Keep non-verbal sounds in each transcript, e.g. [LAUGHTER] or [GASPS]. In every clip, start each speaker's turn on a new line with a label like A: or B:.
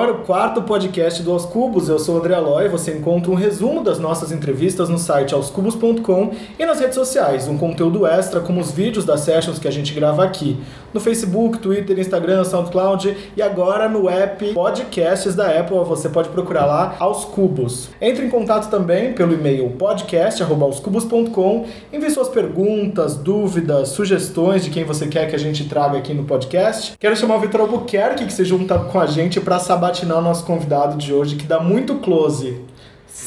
A: agora o quarto podcast do Aos Cubos. Eu sou o André Aloy. Você encontra um resumo das nossas entrevistas no site aoscubos.com e nas redes sociais. Um conteúdo extra, como os vídeos das sessions que a gente grava aqui. No Facebook, Twitter, Instagram, SoundCloud e agora no app Podcasts da Apple. Você pode procurar lá Aos Cubos. Entre em contato também pelo e-mail podcast.aoscubos.com. Envie suas perguntas, dúvidas, sugestões de quem você quer que a gente traga aqui no podcast. Quero chamar o Vitor Albuquerque que se junta com a gente para sabatinar o nosso convidado de hoje, que dá muito close.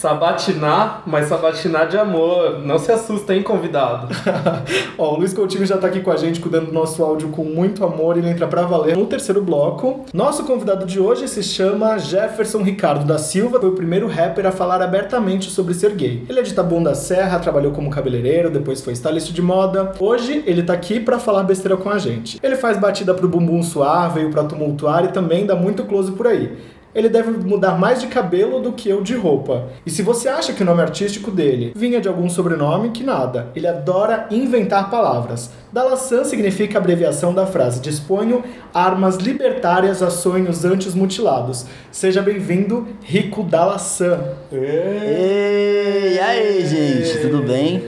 B: Sabatinar, mas sabatinar de amor. Não se assusta, hein, convidado? [LAUGHS]
A: Ó, o Luiz Coutinho já tá aqui com a gente, cuidando do nosso áudio com muito amor. Ele entra pra valer no terceiro bloco. Nosso convidado de hoje se chama Jefferson Ricardo da Silva. Foi o primeiro rapper a falar abertamente sobre ser gay. Ele é de Taboão da Serra, trabalhou como cabeleireiro, depois foi stylist de moda. Hoje, ele tá aqui pra falar besteira com a gente. Ele faz batida pro bumbum suar, veio pra tumultuar e também dá muito close por aí ele deve mudar mais de cabelo do que eu de roupa. E se você acha que o nome artístico dele vinha de algum sobrenome, que nada. Ele adora inventar palavras. Dalassan significa abreviação da frase Disponho armas libertárias a sonhos antes mutilados. Seja bem-vindo, Rico Dalassan.
C: Ei, e aí, gente, tudo bem?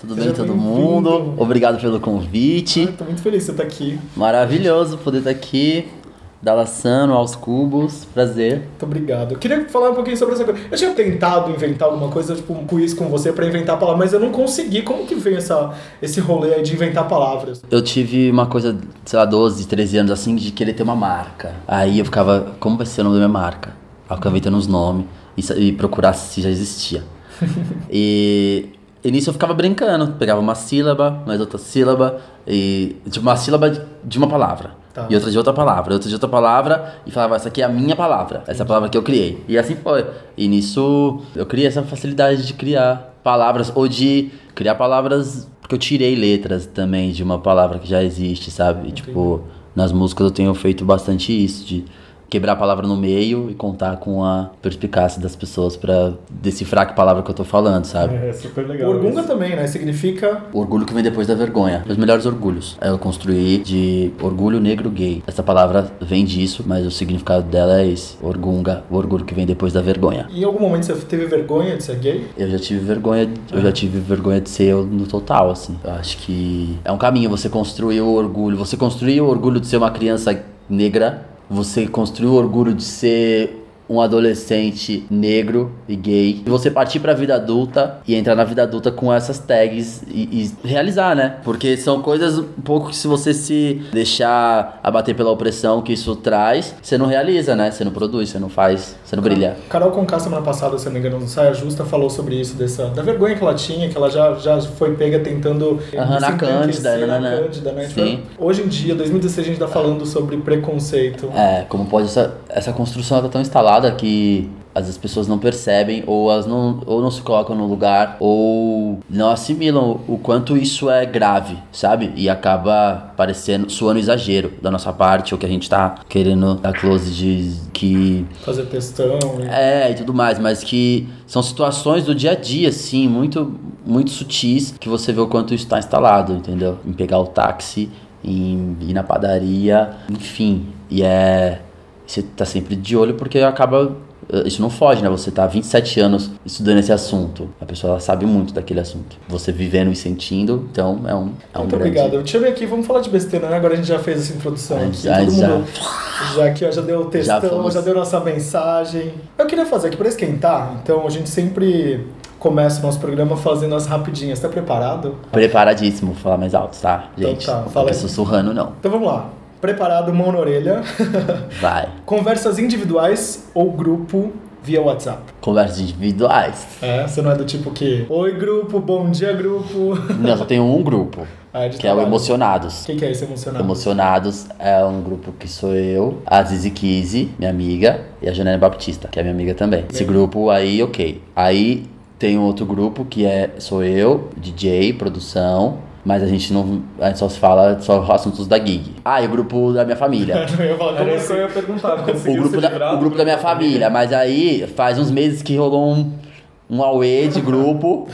C: Tudo
A: Seja
C: bem, todo
A: bem-vindo.
C: mundo? Obrigado pelo convite.
A: Tô muito feliz de você estar aqui.
C: Maravilhoso poder estar aqui. Dalassano, aos cubos, prazer.
A: Muito obrigado. Eu queria falar um pouquinho sobre essa coisa. Eu tinha tentado inventar alguma coisa, tipo um quiz com você pra inventar palavras, mas eu não consegui. Como que veio essa, esse rolê aí de inventar palavras?
C: Eu tive uma coisa, sei lá, 12, 13 anos assim, de querer ter uma marca. Aí eu ficava, como vai ser o nome da minha marca? Aí eu ficava inventando uns nomes e, e procurar se já existia. [LAUGHS] e, e nisso eu ficava brincando, pegava uma sílaba, mais outra sílaba, e tipo uma sílaba de uma palavra.
A: Tá.
C: E outra de outra palavra, outra de outra palavra, e falava, essa aqui é a minha palavra, essa é a palavra que eu criei. E assim foi. E nisso eu criei essa facilidade de criar palavras, ou de criar palavras, porque eu tirei letras também de uma palavra que já existe, sabe? E, tipo, nas músicas eu tenho feito bastante isso, de quebrar a palavra no meio e contar com a perspicácia das pessoas pra decifrar que palavra que eu tô falando, sabe?
A: É super legal. Orgunga também, né? Significa.
C: O orgulho que vem depois da vergonha. Os melhores orgulhos. Eu construí de orgulho negro gay. Essa palavra vem disso, mas o significado dela é esse. Orgunga, o orgulho que vem depois da vergonha.
A: Em algum momento você teve vergonha de ser gay?
C: Eu já tive vergonha, eu já tive vergonha de ser eu no total, assim. Eu acho que é um caminho você construir o orgulho. Você construir o orgulho de ser uma criança negra, você construir o orgulho de ser um adolescente negro e gay. E você partir pra vida adulta e entrar na vida adulta com essas tags e, e realizar, né? Porque são coisas um pouco que se você se deixar abater pela opressão que isso traz, você não realiza, né? Você não produz, você não faz, você não brilha.
A: Carol Conká, semana passada, se eu não me engano, no Saia Justa, falou sobre isso, dessa, da vergonha que ela tinha, que ela já, já foi pega tentando
C: Aham,
A: se
C: na Cândida,
A: embranquecer na
C: né, né?
A: Cândida, né?
C: Sim.
A: Hoje em dia, 2016, a gente tá falando sobre preconceito.
C: É, como pode essa, essa construção tá tão instalada que às vezes as pessoas não percebem ou elas não, ou não se colocam no lugar ou não assimilam o quanto isso é grave, sabe? E acaba parecendo, suando exagero da nossa parte, ou que a gente tá querendo dar close de que
A: Fazer textão. e-
C: é, e tudo mais, mas que são situações do dia a dia, assim, muito, muito sutis, que você vê o quanto isso está instalado, entendeu? Em pegar o táxi, em ir na padaria, enfim. E é. Você tá sempre de olho porque acaba. eh, Isso não foge, né? Você tá há 27 anos estudando esse assunto. A pessoa sabe muito daquele assunto. Você vivendo e sentindo, então é um. É um
A: Muito
C: grande...
A: obrigado. Eu chamei aqui, vamos falar de besteira, né? Agora a gente já fez essa introdução aqui.
C: já-
A: Todo
C: já-
A: mundo já aqui, ó, já deu o textão, já,
C: fomos.
A: deu nossa mensagem. Eu queria fazer aqui para esquentar, então a gente sempre começa o nosso programa fazendo as rapidinhas. Tá preparado?
C: Preparadíssimo, vou falar mais alto, tá,
A: Então
C: gente?
A: tá,
C: não
A: fala
C: fica
A: aí.
C: sussurrando, não.
A: Então vamos lá. Preparado, mão na orelha. [LAUGHS]
C: Vai.
A: Conversas individuais ou grupo via WhatsApp.
C: Conversas individuais.
A: É, você não é do tipo que. Oi, grupo, bom dia, grupo. [LAUGHS]
C: Não, só tenho um grupo,
A: Ah, de
C: que é o
A: trabalho.
C: Emocionados.
A: O que, que é esse emocionado?
C: Emocionados é um grupo que sou eu, a Zizi Kizzy, minha amiga, e a Janine Baptista, que é minha amiga também. Esse grupo aí, ok. Aí tem um outro grupo que é sou eu, DJ, produção, mas a gente não. A gente só se fala só assuntos da gig. Ah, e o grupo da minha família. [LAUGHS]
A: Eu falar, como
B: Era isso que
A: assim?
B: eu ia perguntar. [LAUGHS]
C: o grupo,
B: se
C: da, o grupo da minha família, mas aí faz uns meses que rolou um, um auê de grupo.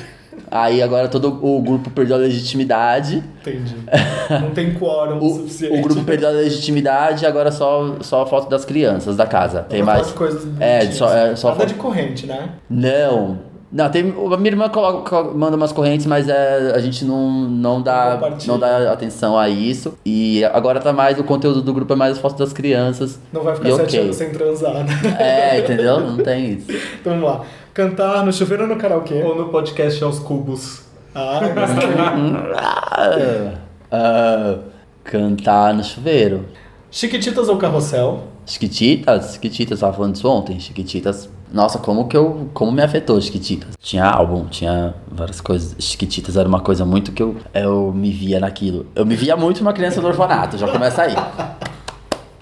C: Aí agora todo o grupo perdeu a legitimidade.
A: Entendi. [LAUGHS] Não tem quórum o, suficiente.
C: o grupo perdeu a legitimidade, agora só, só a foto das crianças da casa. Tem mais.
A: coisas
C: É, só, é, só
A: Nada
C: foto-
A: de corrente, né?
C: Não. Não, tem, a minha irmã coloca- colo- manda umas correntes, mas é, a gente não, não, dá,
A: Não
C: dá atenção a isso. E agora tá mais, o conteúdo do grupo é mais as fotos das crianças.
A: Não vai ficar
C: E
A: sete
C: ok.
A: anos sem transar, né?
C: É, entendeu? Não tem isso. [LAUGHS]
A: Então vamos lá. Cantar no chuveiro ou no karaokê?
B: Ou no podcast aos cubos.
A: Ah, gostei. [LAUGHS]
C: Ah, ah, cantar no chuveiro.
A: Chiquititas ou carrossel?
C: Chiquititas, Chiquititas, tava falando disso ontem. Chiquititas, nossa, como que eu. Como me afetou Chiquititas? Tinha álbum, tinha várias coisas. Chiquititas era uma coisa muito que eu, eu me via naquilo. Eu me via muito uma criança do orfanato, já começa aí.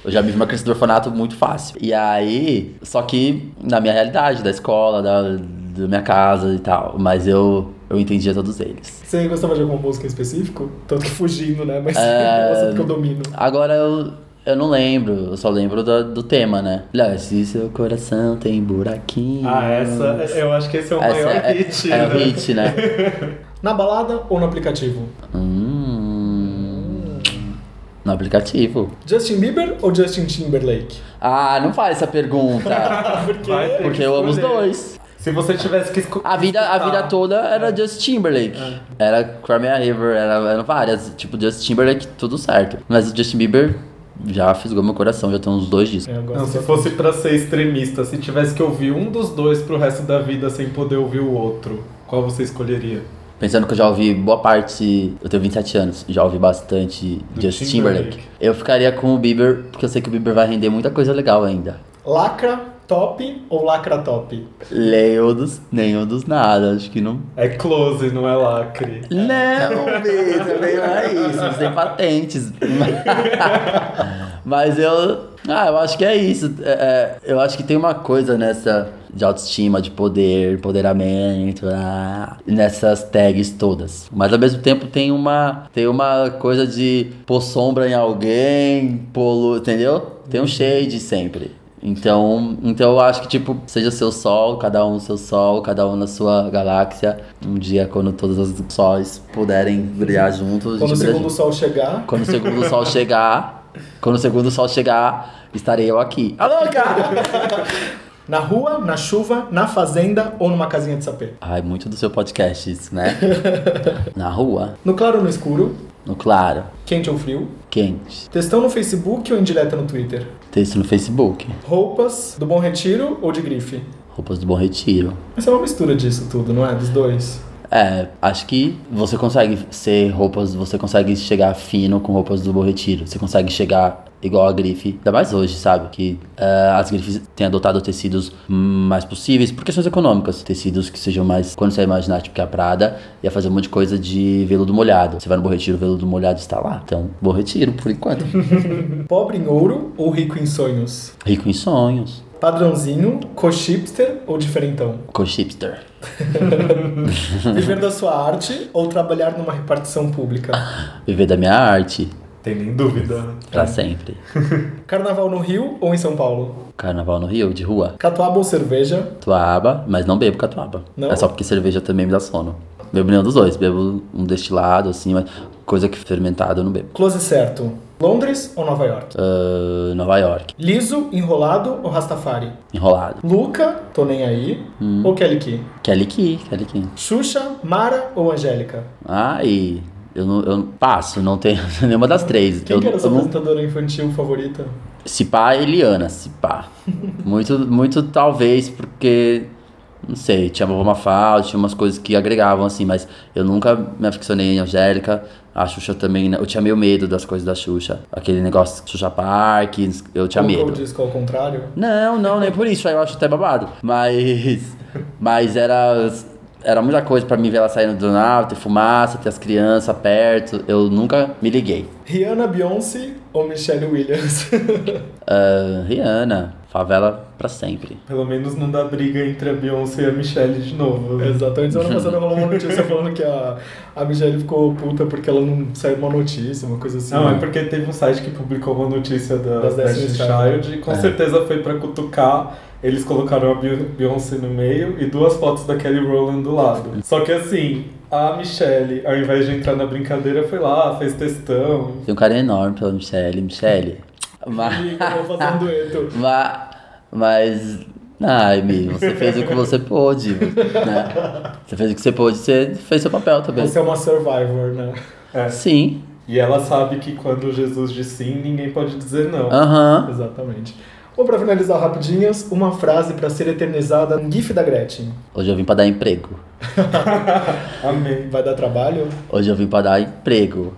C: Eu já me vi uma criança do orfanato muito fácil. E aí, só que na minha realidade, da escola, da, da minha casa e tal. Mas eu, eu entendia todos eles.
A: Você gostava de alguma música em específico? Tanto que fugindo, né? Mas
C: É. [LAUGHS]
A: é... que eu domino.
C: Agora eu, eu não lembro, eu só lembro do, do tema, né? Olha, se seu coração tem buraquinho.
B: Ah, essa. Eu acho que esse é o
C: Essa
B: maior
C: é,
B: hit.
C: é o
B: né?
C: hit, né? [LAUGHS]
A: Na balada ou no aplicativo?
C: Hum, no aplicativo.
A: Justin Bieber ou Justin Timberlake?
C: Ah, não faz essa pergunta. [LAUGHS]
B: Vai ter
C: porque
B: que
C: eu amo os dois.
B: Se você tivesse que escolher.
C: A vida, a vida toda era Justin Timberlake. Era Crimea River, era, eram várias. Tipo, Justin Timberlake, tudo certo. Mas o Justin Bieber já fisgou meu coração, já tem uns dois discos.
A: É,
B: Não, se fosse pra ser extremista, se tivesse que ouvir um dos dois pro resto da vida sem poder ouvir o outro, qual você escolheria?
C: Pensando que eu já ouvi boa parte, eu tenho 27 anos, já ouvi bastante
B: Do
C: Justin
B: Timberlake.
C: Timberlake. Eu ficaria com o Bieber, porque eu sei que o Bieber vai render muita coisa legal ainda.
A: Lacra top ou lacra top?
C: Nenhum dos, nenhum dos nada, acho que não.
B: É close, não é lacre.
C: Não, B, também não é isso, sem patentes. [LAUGHS] Mas eu. Ah, eu acho que é isso. É, é, eu acho que tem uma coisa nessa de autoestima, de poder, empoderamento, ah, nessas tags todas. Mas ao mesmo tempo tem uma, tem uma coisa de pôr sombra em alguém, pôr entendeu? Tem um shade sempre. Então, então eu acho que, tipo, seja seu sol, cada um seu sol, cada um na sua galáxia. Um dia, quando todos os sóis puderem brilhar juntos,
A: Quando o segundo
C: junto.
A: sol chegar.
C: Quando o segundo sol chegar, quando o segundo sol chegar, estarei eu aqui. Alô, cara!
A: Na rua, na chuva, na fazenda ou numa casinha de sapê?
C: Ai, muito do seu podcast isso, né? [LAUGHS] Na rua,
A: No claro ou no escuro?
C: No claro,
A: Quente ou frio?
C: quente.
A: Textão no Facebook ou indireta no Twitter?
C: Texto no Facebook.
A: Roupas do Bom Retiro ou de grife?
C: Roupas do Bom Retiro.
A: Mas é uma mistura disso tudo, não é? Dos dois.
C: É, acho que você consegue ser roupas, você consegue chegar fino com roupas do Bom Retiro. Você consegue chegar igual a grife, ainda mais hoje, sabe? Que eh, as grifes têm adotado tecidos mais possíveis por questões econômicas. Tecidos que sejam mais. Quando você imaginar, tipo, que a Prada ia fazer um monte de coisa de veludo molhado. Você vai no Bom Retiro, o veludo molhado está lá. Então, Bom Retiro, por enquanto. [LAUGHS]
A: Pobre em ouro ou rico em sonhos?
C: Rico em sonhos.
A: Padrãozinho, co-chipster ou diferentão?
C: Co-chipster. [LAUGHS]
A: Viver da sua arte ou trabalhar numa repartição pública?
C: Viver da minha arte.
B: Tem nem dúvida. né?
C: Pra sempre. [LAUGHS]
A: Carnaval no Rio ou em São Paulo?
C: Carnaval no Rio, de rua.
A: Catuaba ou cerveja?
C: Catuaba, mas não bebo catuaba.
A: Não?
C: É só porque cerveja também me dá sono. Bebo nenhum dos dois. Bebo um destilado, assim, mas coisa que fermentada eu não bebo.
A: Close certo. Londres ou Nova York?
C: Ah, Nova York.
A: Liso, enrolado ou Rastafari?
C: Enrolado.
A: Luca, tô nem aí,
C: Hum.
A: ou Kelly Key?
C: Kelly Key, Kelly Key.
A: Xuxa, Mara ou Angélica?
C: Ai, eu não, eu passo, não tenho [LAUGHS] nenhuma das três.
A: Quem
C: eu,
A: que era sua
C: não,
A: apresentadora infantil favorita?
C: se pá, Eliana, se pá. [LAUGHS] muito, muito talvez porque, não sei, tinha a Vovó Mafalda, tinha umas coisas que agregavam assim, mas eu nunca me aficionei em Angélica. A Xuxa também, né? eu tinha meio medo das coisas da Xuxa. Aquele negócio Xuxa Park, eu tinha
A: Colocou
C: medo.
A: disco ao contrário?
C: Não, não, nem por isso, aí eu acho até babado. Mas. [LAUGHS] Mas era. Era muita coisa pra mim ver ela saindo do nave, ter fumaça, ter as crianças perto. Eu nunca me liguei.
A: Rihanna, Beyoncé ou Michelle Williams? [LAUGHS]
C: Ah, Rihanna. Favela pra sempre.
B: Pelo menos não dá briga entre a Beyoncé e a Michelle de novo. né?
A: Exatamente. Semana passada rolou uma notícia [LAUGHS] falando que a, a Michelle ficou puta porque ela não saiu uma notícia, uma coisa assim.
B: Não, é porque teve um site que publicou uma notícia da
A: Das
B: Destiny's Child e com
C: É.
B: certeza foi pra cutucar. Eles colocaram a Be- Beyoncé no meio e duas fotos da Kelly Rowland do lado. Só que assim, a Michelle, ao invés de entrar na brincadeira, foi lá, fez textão.
C: Tenho um carinho enorme pela Michelle. Michelle. Mas.
A: Amigo, eu vou fazer um dueto. [LAUGHS]
C: mas. Mas. Ai, Mi, você fez o que você pôde, né? Você fez o que você pôde, você fez seu papel também.
A: Você é uma survivor, né?
B: É.
C: Sim.
B: E ela sabe que quando Jesus diz sim, ninguém pode dizer não.
C: Aham.
A: Exatamente. Bom, pra finalizar rapidinhas, uma frase pra ser eternizada no GIF da Gretchen.
C: Hoje eu vim pra dar emprego. [LAUGHS]
B: Amém.
A: Vai dar trabalho?
C: Hoje eu vim pra dar emprego.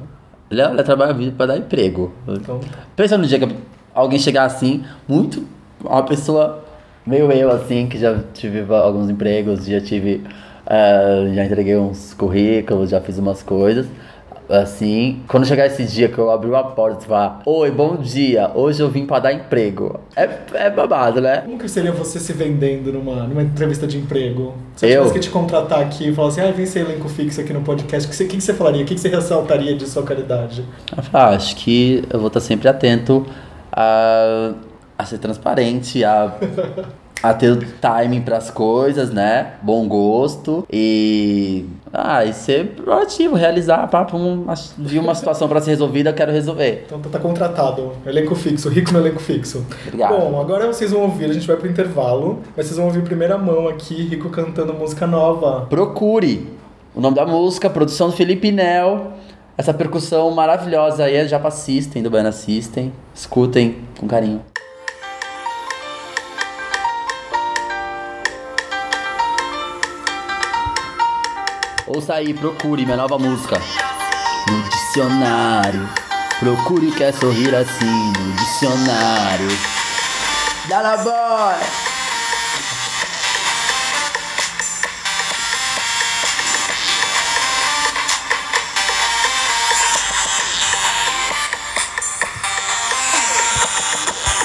C: Olha, trabalho eu vim pra dar emprego.
A: Então,
C: Pensa no dia que alguém chegar assim, muito. Uma pessoa meio eu, assim, que já tive alguns empregos, já tive. eh, já entreguei uns currículos, já fiz umas coisas. Assim, quando chegar esse dia que eu abrir uma porta e falar: Oi, bom dia, hoje eu vim pra dar emprego. É, é babado, né?
A: como que seria você se vendendo numa, numa entrevista de emprego? Se eu
C: Eu?
A: tivesse que te contratar aqui e falar assim, ah, vem ser elenco fixo aqui no podcast, o que, você- que você falaria? O que que você ressaltaria de sua
C: falo, ah, acho que eu vou estar sempre atento a, a ser transparente, a, a ter o timing pras coisas, né? Bom gosto e. Ah, e ser proativo, realizar, papo, um, vi uma situação pra ser resolvida, eu quero resolver.
A: Então tá contratado, elenco fixo, rico no elenco fixo.
C: Obrigado.
A: Bom, agora vocês vão ouvir, a gente vai pro intervalo, mas vocês vão ouvir primeira mão aqui, Rico cantando música nova.
C: Procure o nome da música, produção do Felipe Nel. Essa percussão maravilhosa aí, é Japa System, do Baiana System. Escutem com carinho. Ouça aí, procure minha nova música. No dicionário. Procure o que é sorrir assim no dicionário. Dala boy!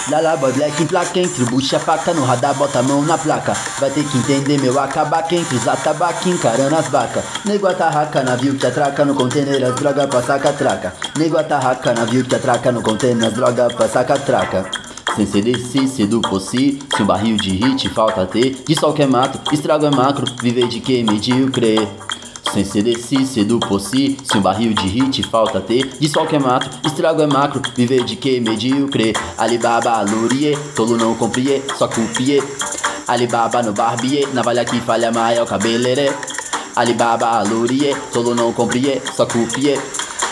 C: Lala boy black placa entre bucha faca No radar bota a mão na placa. Vai ter que entender meu acabaque Entre os atabaque encarando as vacas. Nego atarraca, navio que atraca no container As droga pra saca-traca Nego atarraca, navio que atraca no container As droga pra saca-traca sem CDC, cedo possi Se um barril de hit falta ter. De sol que é mato, estrago é macro Viver de que medíocre sem CDC, cedo possi Se um barril de hit falta ter. De sol que é mato, estrago é macro Viver de que medíocre. Alibaba, Lurie, tolo não comprie Só copie. Alibaba no barbier Navalha que falha maior cabelere Alibaba, Lurie, tolo não comprie Só copie.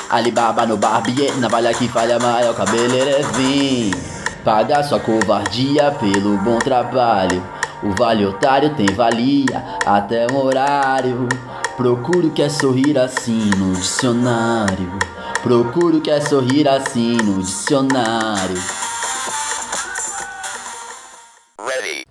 C: Alibaba no barbier Navalha que falha maior cabelere Vim Paga sua covardia pelo bom trabalho. O vale otário tem valia até um horário. Procuro que é sorrir assim no dicionário. Procuro que é sorrir assim no dicionário.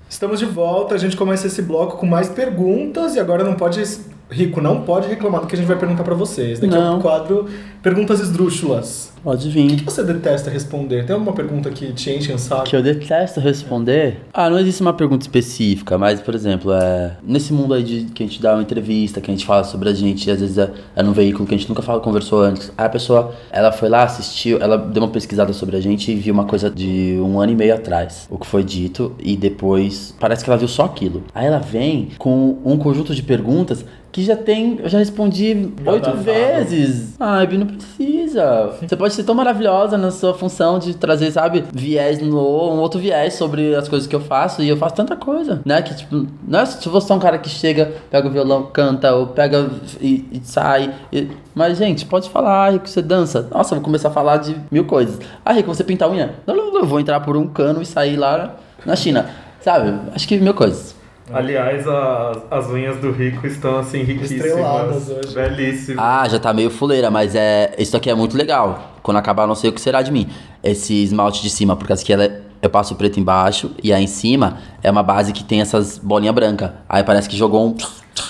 A: Estamos de volta, a gente começa esse bloco com mais perguntas e agora não pode. Rico, não pode reclamar do que a gente vai perguntar pra vocês. Daqui é
C: Não.
A: um quadro Perguntas Esdrúxulas.
C: Pode
A: O
C: vir.
A: que você detesta responder? Tem alguma pergunta que te enche o saco?
C: Que eu detesto responder? Ah, não existe uma pergunta específica, mas, por exemplo, é. Nesse mundo aí de que a gente dá uma entrevista, que a gente fala sobre a gente, e às vezes é, é num veículo que a gente nunca fala, conversou antes. Aí a pessoa, ela foi lá, assistiu, ela deu uma pesquisada sobre a gente e viu uma coisa de um ano e meio atrás, o que foi dito, e depois parece que ela viu só aquilo. Aí ela vem com um conjunto de perguntas que já tem. Eu já respondi oito vezes. Ai, não precisa. [LAUGHS] Você pode ser tão maravilhosa na sua função de trazer, sabe, viés no um outro viés sobre as coisas que eu faço. E eu faço tanta coisa, né? Que, tipo, não é se você é um cara que chega, pega o violão, canta, ou pega e, e sai. e- Mas, gente, pode falar, Rico, você dança. Nossa, eu vou começar a falar de mil coisas. Ah, Rico, você pinta a unha? Não, não, não, eu vou entrar por um cano e sair lá na China. Sabe? Acho que mil coisas.
B: Aliás, a- as unhas do Rico estão assim riquíssimas.
A: Estreladas hoje.
B: Belíssimas.
C: Ah, já tá meio fuleira, mas é. Isso aqui é muito legal. Quando acabar, não sei o que será de mim. Esse esmalte de cima, porque aqui ela é- eu passo o preto embaixo e aí em cima é uma base que tem essas bolinhas brancas. Aí parece que jogou um.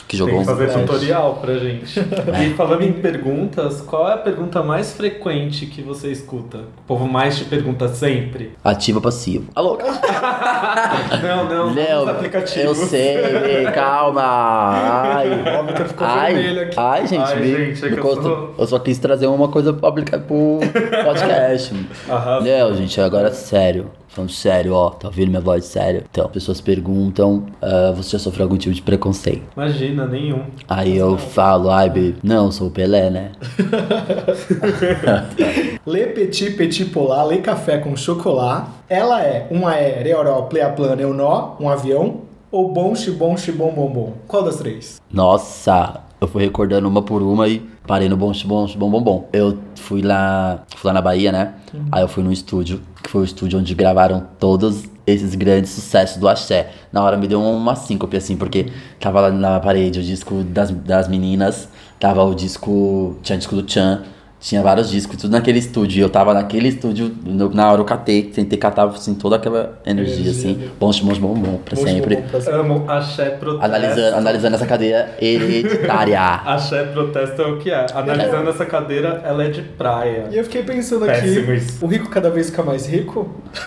C: Que jogou
B: Tem que
C: um
B: fazer
A: Flash.
B: tutorial pra gente. E falando em perguntas, qual é a pergunta mais frequente que você escuta? O povo mais te pergunta sempre?
C: ativo ou passivo. Alô? [LAUGHS]
B: Não, não, não os aplicativos.
C: eu sei, calma. Ai,
A: ficou vermelho
C: ai,
A: aqui.
C: ai, gente,
B: Ai,
C: me,
B: gente, é
C: me
B: eu
C: eu só quis trazer uma coisa pra aplicar pro podcast. [LAUGHS] Não, gente, agora sério. Falando sério, ó, tá ouvindo minha voz sério? Então, pessoas perguntam, ah, você já sofreu algum tipo de preconceito?
B: Imagina, nenhum.
C: Aí eu falo, ai, baby, não, sou o Pelé, né? [LAUGHS]
A: Le Petit Petit Polar, Le Café com Chocolat. Ela é um aéreo, plea plana, eu nó, um avião. Ou bom, xibom, xibom, bom, bom. Qual das três?
C: Nossa, eu fui recordando uma por uma e parei no bom, bom, bom, bom, bom. Eu fui lá, fui lá na Bahia, né? Aí eu fui num estúdio, que foi o estúdio onde gravaram todos esses grandes sucessos do axé. Na hora me deu uma síncope, assim, porque tava lá na parede o disco das, das meninas, tava o disco, tinha disco do Chan, tinha vários discos, tudo naquele estúdio. E eu tava naquele estúdio, no- na hora eu catei, tentei catar, assim, toda aquela energia,
A: Energia,
C: assim. Bom, bom, bom, bom, pra
A: Bom,
C: sempre.
A: xibom, pra sempre.
B: Amo axé protesto.
C: Analisando, analisando essa cadeia hereditária. [LAUGHS]
B: Axé protesto é o que é. Analisando essa cadeira, ela é de praia.
A: E eu fiquei pensando
B: Péssimo
A: aqui,
B: isso.
A: o rico cada vez fica mais rico? [LAUGHS]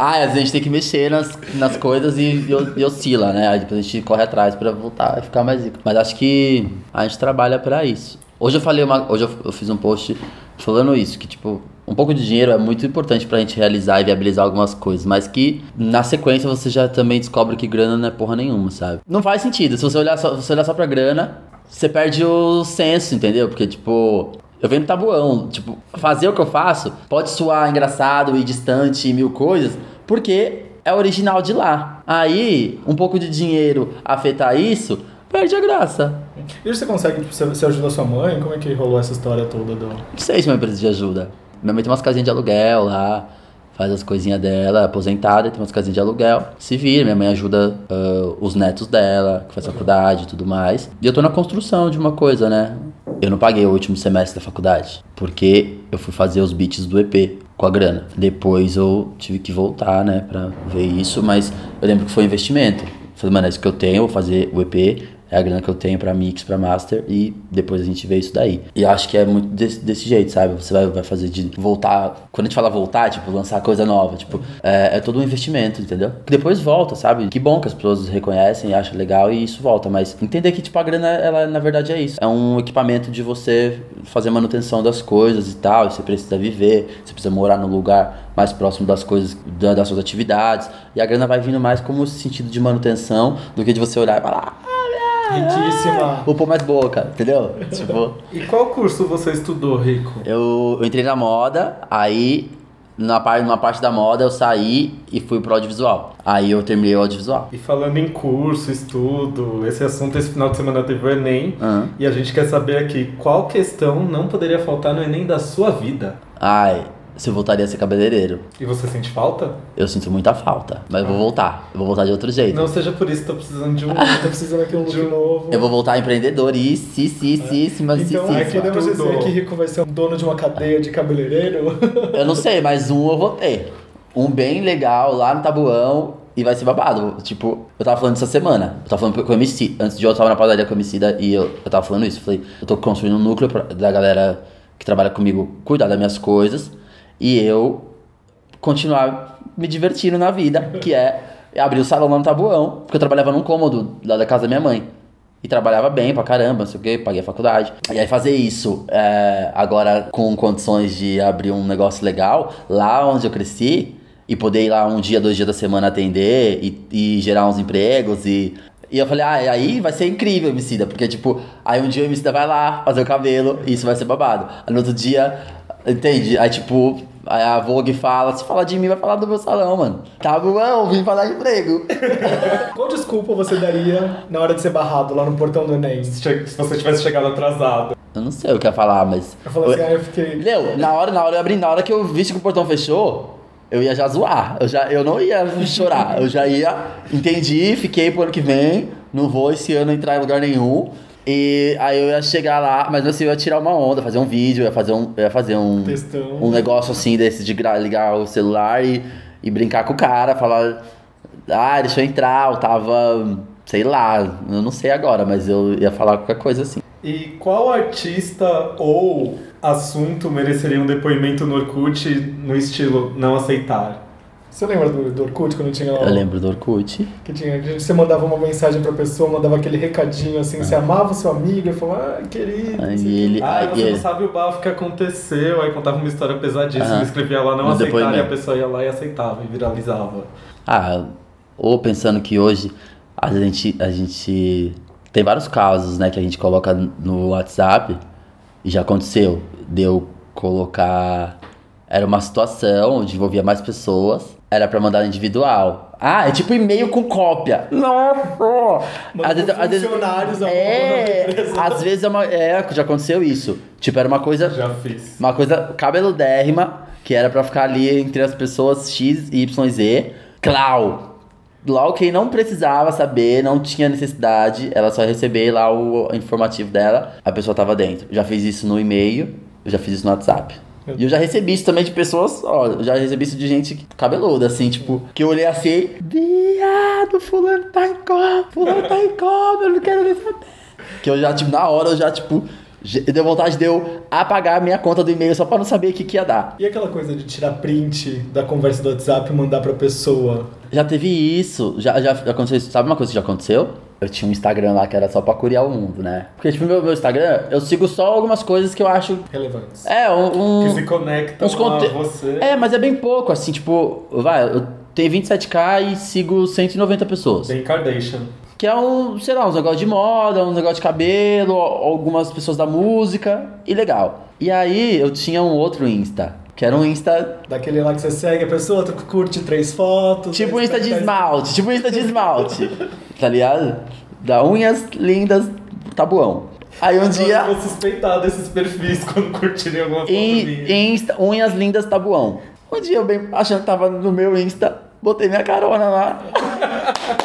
C: Ah, às vezes a gente tem que mexer nas, nas coisas e, e, e oscila, né? Aí depois a gente corre atrás pra voltar e ficar mais rico. Mas acho que a gente trabalha pra isso. Hoje eu falei uma, hoje eu, eu fiz um post falando isso, que tipo, um pouco de dinheiro é muito importante pra gente realizar e viabilizar algumas coisas, mas que na sequência você já também descobre que grana não é porra nenhuma, sabe? Não faz sentido. Se você olhar só, se você olhar só pra grana, você perde o senso, entendeu? Porque tipo, eu venho no tabuão, tipo, fazer o que eu faço pode soar engraçado e distante e mil coisas, porque é original de lá. Aí, um pouco de dinheiro afetar isso, perde a graça.
A: E você consegue, tipo, você, ajuda sua mãe? Como é que rolou essa história toda do...
C: Não sei se uma empresa de ajuda. Minha mãe tem umas casinhas de aluguel lá, faz as coisinhas dela, é aposentada, tem umas casinhas de aluguel. Se vira, minha mãe ajuda ah, os netos dela, que faz faculdade e tudo mais. E eu tô na construção de uma coisa, né? Eu não paguei o último semestre da faculdade, porque eu fui fazer os beats do EP com a grana. Depois eu tive que voltar, né, pra ver isso, mas eu lembro que foi investimento. Falei, mano, é isso que eu tenho, vou fazer o EP, é a grana que eu tenho pra mix, pra master e depois a gente vê isso daí. E acho que é muito desse, desse jeito, sabe? Você vai, vai fazer de voltar. Quando a gente fala voltar, tipo, lançar coisa nova, tipo, é, é todo um investimento, entendeu? Que depois volta, sabe? Que bom que as pessoas reconhecem, acham legal e isso volta, mas entender que, tipo, a grana, ela na verdade é isso. É um equipamento de você fazer manutenção das coisas e tal, e você precisa viver, você precisa morar no lugar mais próximo das coisas, da- das suas atividades, e a grana vai vindo mais como sentido de manutenção do que de você olhar e falar, ah,
A: Riquíssima.
C: Vou pôr mais boca, entendeu? [LAUGHS] tipo,
B: E qual curso você estudou, Rico?
C: eu, eu entrei na moda, aí na parte, numa parte da moda eu saí e fui pro audiovisual. Aí eu terminei o audiovisual.
B: E falando em curso, estudo, esse assunto esse final de semana teve o Enem.
C: Aham.
B: E a gente quer saber aqui qual questão não poderia faltar no Enem da sua vida.
C: Ai, se eu voltaria a ser cabeleireiro.
B: E você sente falta?
C: Eu sinto muita falta, mas eu vou voltar. Eu vou voltar de outro jeito.
B: Não seja por isso, tô precisando de um.
A: Tá precisando aqui um [LAUGHS] look
B: De
A: novo.
C: Eu vou voltar empreendedoríssima,
A: Então, aí podemos
B: tudo.
A: dizer que Rico vai ser um dono de uma cadeia de cabeleireiro? [LAUGHS]
C: Eu não sei, mas um eu vou ter. Um bem legal lá no Tabuão e vai ser babado. Tipo, eu tava falando essa semana. Eu tava falando com o MC. Antes de eu tava na padaria com o MC da- e eu, eu tava falando isso. Eu falei, eu tô construindo um núcleo pra- da galera que trabalha comigo cuidar das minhas coisas e eu continuar me divertindo na vida, que é abrir o salão lá no Tabuão, porque eu trabalhava num cômodo lá da casa da minha mãe. E trabalhava bem pra caramba, não sei o que, paguei a faculdade. E aí fazer isso é, agora com condições de abrir um negócio legal, lá onde eu cresci, e poder ir lá um dia, dois dias da semana atender e, e gerar uns empregos e. E eu falei, ah, aí vai ser incrível, Emicida, porque tipo, aí um dia o Emicida vai lá fazer o cabelo e isso vai ser babado. Aí no outro dia, entende? Aí tipo, aí a Vogue fala, se falar de mim, vai falar do meu salão, mano. Tá bom, vim pra dar emprego. [LAUGHS]
A: Qual desculpa você daria na hora de ser barrado lá no portão do Enem?
B: Se você tivesse chegado atrasado.
C: Eu não sei o que eu ia falar, mas.
A: Eu falei assim, ah, eu fiquei...
C: Meu, na hora, na hora eu abri, na hora que eu vi que o portão fechou, eu ia já zoar. Eu, já, eu não ia chorar. Eu já ia, entendi, fiquei pro ano que vem, não vou esse ano entrar em lugar nenhum. E aí eu ia chegar lá, mas assim, eu ia tirar uma onda, fazer um vídeo, ia fazer um, ia fazer um, um negócio assim desse de ligar o celular e, e brincar com o cara, falar, ah, deixa eu entrar, eu tava sei lá, eu não sei agora, mas eu ia falar qualquer coisa assim.
B: E qual artista ou assunto mereceria um depoimento no Orkut no estilo não aceitar?
A: Você lembra do, do Orkut quando tinha lá?
C: Eu lembro do Orkut.
A: Que tinha, que você mandava uma mensagem pra pessoa, mandava aquele recadinho assim, você amava o seu amigo e falava, ah, querido.
C: Aí
A: quê.
C: ele.
B: Ah,
C: aí
B: você
C: ele-
B: não sabe o bafo que aconteceu, aí contava uma história pesadíssima,
C: Aham.
B: escrevia lá não
C: No
B: aceitar e a pessoa ia lá e aceitava e viralizava.
C: Ah, ou pensando que hoje a gente, a gente tem vários casos, né, que a gente coloca no WhatsApp e já aconteceu. Deu colocar. Era uma situação onde envolvia mais pessoas, era pra mandar individual. Ah, é tipo e-mail com cópia. Nossa!
A: Manda pro funcionários, a
C: é,
A: porra da empresa.
C: às vezes é, uma, é, já aconteceu isso. Tipo, era uma coisa
B: Já fiz.
C: uma coisa cabeludérrima, que era pra ficar ali entre as pessoas X, Y, Z. Clau. Logo quem não precisava saber, não tinha necessidade, ela só receber lá o informativo dela, a pessoa tava dentro. Já fiz isso no e-mail, eu já fiz isso no WhatsApp. E eu já recebi isso também de pessoas, ó, eu já recebi isso de gente cabeluda, assim, tipo, que eu olhei assim, viado, fulano tá em coma, fulano tá em coma, eu não quero nem saber. Que eu já, tipo, na hora eu já, tipo, deu vontade de eu apagar a minha conta do e-mail só pra não saber o que, que ia dar.
A: E aquela coisa de tirar print da conversa do WhatsApp e mandar pra pessoa?
C: Já teve isso, já, já aconteceu isso. Sabe uma coisa que já aconteceu? Eu tinha um Instagram lá que era só pra curiar o mundo, né? Porque, tipo, meu, meu Instagram, eu sigo só algumas coisas que eu acho.
A: Relevantes.
C: É, um.
B: Que
C: um
B: se conectam
C: uns
B: a
C: conte-
B: você.
C: é, mas é bem pouco, assim, tipo, vai, eu tenho 27k e sigo 190 pessoas.
B: Bem Kardashian.
C: Que é um, sei lá, uns negócios de moda, uns negócios de cabelo, algumas pessoas da música, e legal. E aí eu tinha um outro Insta, que era um Insta
A: Daquele lá que você segue a pessoa, tu curte três fotos.
C: Tipo um
A: aí
C: Insta de esmalte, tipo um Insta de esmalte, tá ligado? Da unhas lindas, tabuão. Aí um
B: Eu
C: dia,
B: vou suspeitar desses perfis quando curtirem alguma foto
C: em,
B: minha.
C: Insta, unhas lindas, tabuão. Um dia eu bem achando que tava no meu Insta, botei minha carona lá.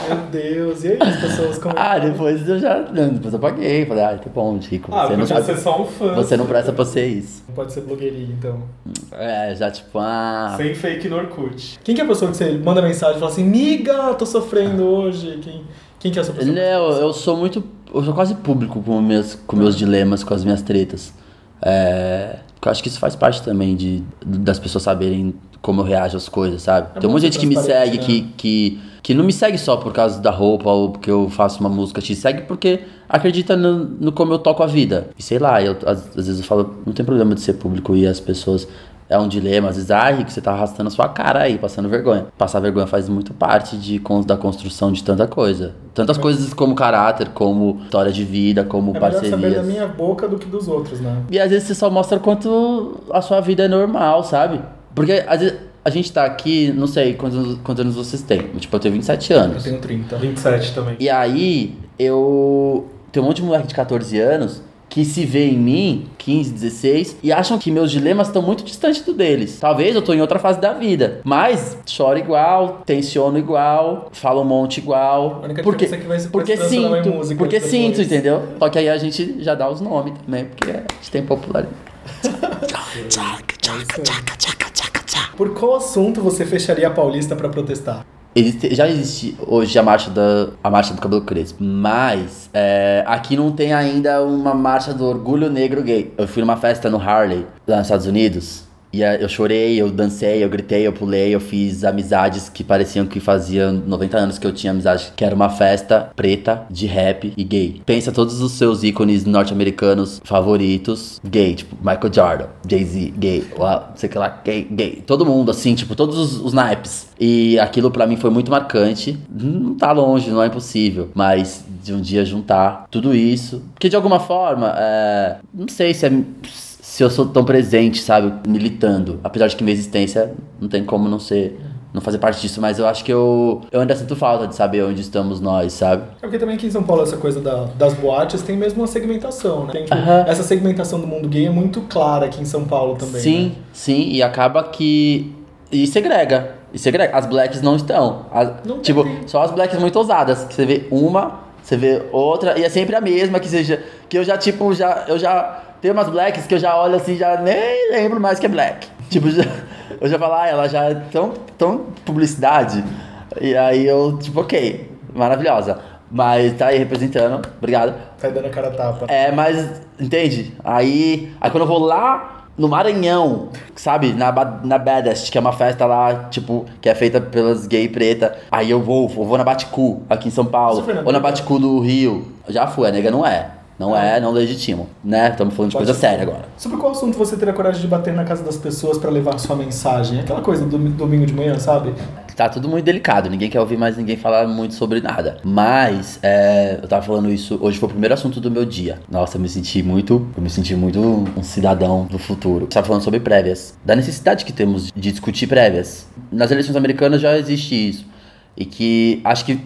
A: Meu Deus, e aí as pessoas como.
C: Ah, depois eu já, não, depois eu paguei, falei, ah, tá bom, Chico,
B: Ah,
C: você não
B: podia
C: sabe,
B: ser só um fã.
C: você não presta pra ser isso.
A: Não pode ser blogueirinha, então.
C: É, já tipo, ah,
B: Sem fake no Orkut.
A: Quem que é a pessoa que você manda mensagem e fala assim, miga, tô sofrendo hoje? Quem, quem que é essa pessoa?
C: Não, eu sou muito. Eu sou quase público com, meus, com meus dilemas, com as minhas tretas. É, eu acho que isso faz parte também de, das pessoas saberem como eu reajo às coisas, sabe?
A: É
C: Tem um monte de gente que me segue,
A: né?
C: que, que, que não me segue só por causa da roupa ou porque eu faço uma música, te segue porque acredita no, no como eu toco a vida. E sei lá, eu, às, às vezes eu falo, não tem problema de ser público e as pessoas. É um dilema, às vezes, ai, Rico, você tá arrastando a sua cara aí, passando vergonha. Passar vergonha faz muito parte de, da construção de tanta coisa. Tantas coisas como caráter, como história de vida, como
A: É
C: parcerias.
A: saber da minha boca do que dos outros, né?
C: E às vezes você só mostra quanto a sua vida é normal, sabe? Porque às vezes a gente tá aqui, não sei quantos, anos- quantos anos vocês têm. Tipo, eu tenho 27
A: Eu
C: anos.
A: tenho 30.
B: 27 também.
C: E aí, eu. Tem um monte de moleque de 14 anos que se vê em mim, 15, 16, e acham que meus dilemas estão muito distantes do deles. Talvez eu tô em outra fase da vida. Mas choro igual, tensiono igual, falo um monte igual.
A: A única
C: Porque,
A: é que vai se
C: porque sinto,
A: música
C: porque
A: depois.
C: sinto, entendeu? Só que aí a gente já dá os nomes também, porque a gente tem popularidade. [LAUGHS]
A: Por qual assunto você fecharia a Paulista pra protestar?
C: Existe- já existe hoje a marcha, da, a marcha do cabelo crespo, mas é, aqui não tem ainda uma marcha do orgulho negro gay. Eu fui numa festa no Harley, lá nos Estados Unidos, e eu chorei, eu dancei, eu gritei, eu pulei, eu fiz amizades que pareciam que faziam 90 anos que eu tinha amizade, que era uma festa preta de rap e gay. Pensa todos os seus ícones norte-americanos favoritos, gay, tipo Michael Jordan, Jay-Z, gay, uau, sei lá, gay, gay. Todo mundo, assim, tipo, todos os, os naipes. E aquilo pra mim foi muito marcante. Não tá longe, não é impossível. Mas de um dia juntar tudo isso. Porque de alguma forma, é, não sei se é. Se eu sou tão presente, sabe, militando. Apesar de que minha existência não tem como não ser. Não fazer parte disso, mas eu acho que eu, eu ainda sinto falta de saber onde estamos nós, sabe?
A: É porque também aqui em São Paulo essa coisa da- das boates tem mesmo uma segmentação, né? Tem, tipo. Essa segmentação do mundo gay é muito clara aqui em São Paulo também.
C: sim,
A: né?
C: sim, e acaba que. E segrega. E segrega. As blacks não estão. As-
A: Não
C: tipo,
A: tem.
C: só as blacks muito ousadas. Que você vê uma, você vê outra, e é sempre a mesma, que seja. Que eu já, tipo, já. Eu já. Tenho umas blacks que eu já olho assim, já nem lembro mais que é black. Tipo, já- eu já falo, ah, ela já é tão, tão publicidade. E aí eu, tipo, ok, maravilhosa. Mas tá aí representando. Obrigado.
A: Tá dando a cara tapa.
C: É, mas, entende? Aí, aí quando eu vou lá no Maranhão, sabe? Na, na Baddest, que é uma festa lá, tipo, que é feita pelas gay preta. Aí eu vou, eu vou na Baticu, aqui em São Paulo. Ou na? Baticu do Rio. Já fui, a nega não é. Não é, não legítimo, né? Estamos falando de coisa
A: Baticu.
C: séria agora.
A: Sobre qual assunto você teria coragem de bater na casa das pessoas pra levar sua mensagem? Aquela coisa do domingo de manhã, sabe?
C: Tá tudo muito delicado, ninguém quer ouvir mais ninguém falar muito sobre nada. Mas, é, eu tava falando isso, hoje foi o primeiro assunto do meu dia. Nossa, eu me senti muito, eu me senti muito um cidadão do futuro. Você tava falando sobre prévias, da necessidade que temos de discutir prévias. Nas eleições americanas já existe isso. E que acho que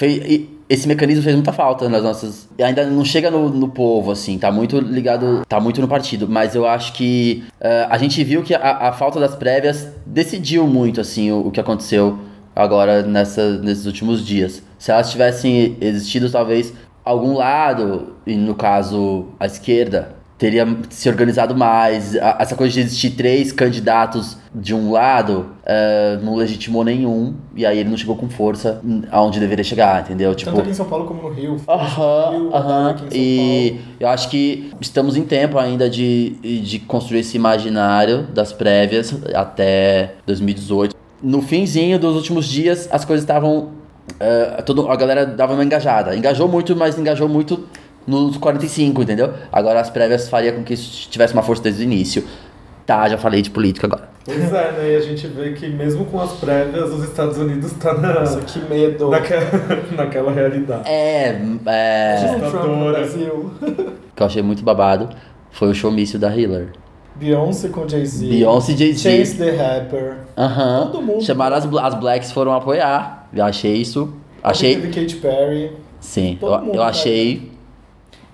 C: e esse mecanismo fez muita falta nas nossas. Ainda não chega no, no povo, assim, tá muito ligado, tá muito no partido. Mas eu acho que eh, a gente viu que a, a falta das prévias decidiu muito, assim, o, o que aconteceu agora nessa, nesses últimos dias. Se elas tivessem existido, talvez algum lado, e no caso a esquerda, teria se organizado mais. A- Essa coisa de existir três candidatos de um lado eh, não legitimou nenhum, e aí ele não chegou com força aonde deveria chegar, entendeu? Tipo,
A: Tanto aqui em São Paulo como no Rio.
C: Aham, aham. E eu acho que estamos em tempo ainda de, de construir esse imaginário das prévias até 2018. No finzinho dos últimos dias, as coisas estavam. todo, a galera dava uma engajada. Engajou muito, mas engajou muito nos 45, entendeu? Agora as prévias faria com que isso tivesse uma força desde o início. Tá, já falei de política agora.
B: Pois é, né? E a gente vê que mesmo com as prévias, os Estados Unidos tá na,
A: Nossa, que medo.
B: naquela, [LAUGHS] naquela realidade.
C: É, é.
A: Imagina Trump no
B: Assustadora.
A: Brasil.
C: que eu achei muito babado foi o showmício da Hillary.
A: Beyoncé com Jay-Z.
C: Beyoncé e Jay-Z.
A: Chance the Rapper.
C: Aham.
A: Todo mundo.
C: Chamaram as, as blacks foram apoiar. Eu achei isso. Achei.
A: Teve Katy Perry.
C: Sim,
A: todo
C: eu,
A: mundo,
C: eu achei.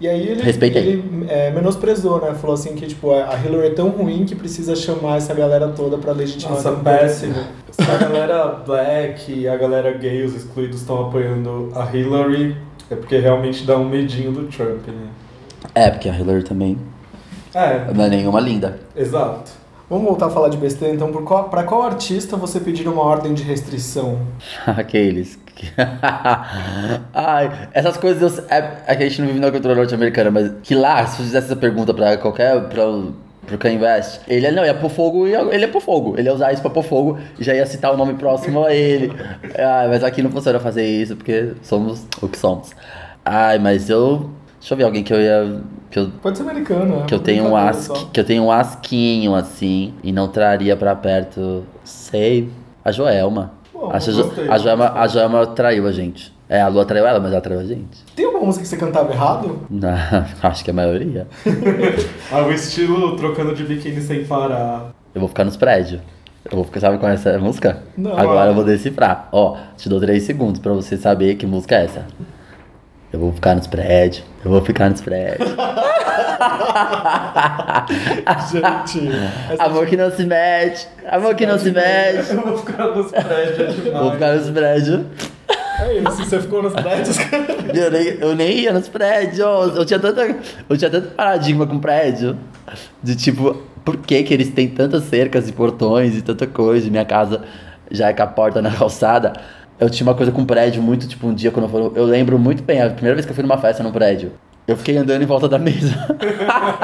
A: E aí ele,
C: Respeitei.
A: ele é, menosprezou, né? Falou assim que tipo, a Hillary é tão ruim que precisa chamar essa galera toda pra legitimar.
B: Nossa, péssimo. A galera black e a galera gay, os excluídos, estão apoiando a Hillary. É porque realmente dá um medinho do Trump, né?
C: É, porque a Hillary também
B: É,
C: não é nenhuma linda.
B: exato.
A: Vamos voltar a falar de besteira, então. Por qual, pra qual artista você pediria uma ordem de restrição? [LAUGHS]
C: Aqueles. [LAUGHS] Ai, essas coisas. eu- É, é que a gente não vive na cultura norte-americana, mas que lá, se eu fizesse essa pergunta pra qualquer. Pra, pro Kanye West, ele é- não ia pôr fogo, ia, ele ia pôr fogo. Ele ia usar isso pra pôr fogo e já ia citar o nome próximo a ele. Ai, mas aqui não funciona fazer isso porque somos o que somos. Ai, mas eu. Deixa eu ver alguém que eu ia. Que eu,
A: Pode ser americano, né?
C: que eu tenho um
A: só.
C: que eu tenho um asquinho assim e não traria pra perto. Sei. A Joelma. A, Jo-
B: gostei,
C: a, Joelma,
B: gostei.
C: a Joelma traiu a gente. É, a Lua traiu ela, mas ela traiu a gente.
A: Tem alguma música que você cantava errado?
C: Não, [LAUGHS] acho que a maioria. [LAUGHS]
B: Ah, o estilo trocando de biquíni sem parar.
C: Eu vou ficar nos prédios. Eu vou ficar, sabe qual é essa música?
A: Não.
C: Agora eu vou decifrar. Ó, te dou três segundos pra você saber que música é essa. Eu vou ficar nos prédios. Eu vou ficar nos prédios.
A: Gente,
C: Amor que não se mete. Amor que não se mete.
B: Eu vou ficar nos prédios demais.
C: Vou ficar nos prédios.
A: é isso, você ficou nos prédios.
C: Eu nem, eu nem ia nos prédios. Eu tinha tanta, eu tinha tanto paradigma com prédio. De tipo, por que que eles têm tantas cercas e portões e tanta coisa? E minha casa já é com a porta na calçada. Eu tinha uma coisa com prédio muito, tipo, um dia quando eu for, Eu lembro muito bem, a primeira vez que eu fui numa festa num prédio. Eu fiquei andando em volta da mesa.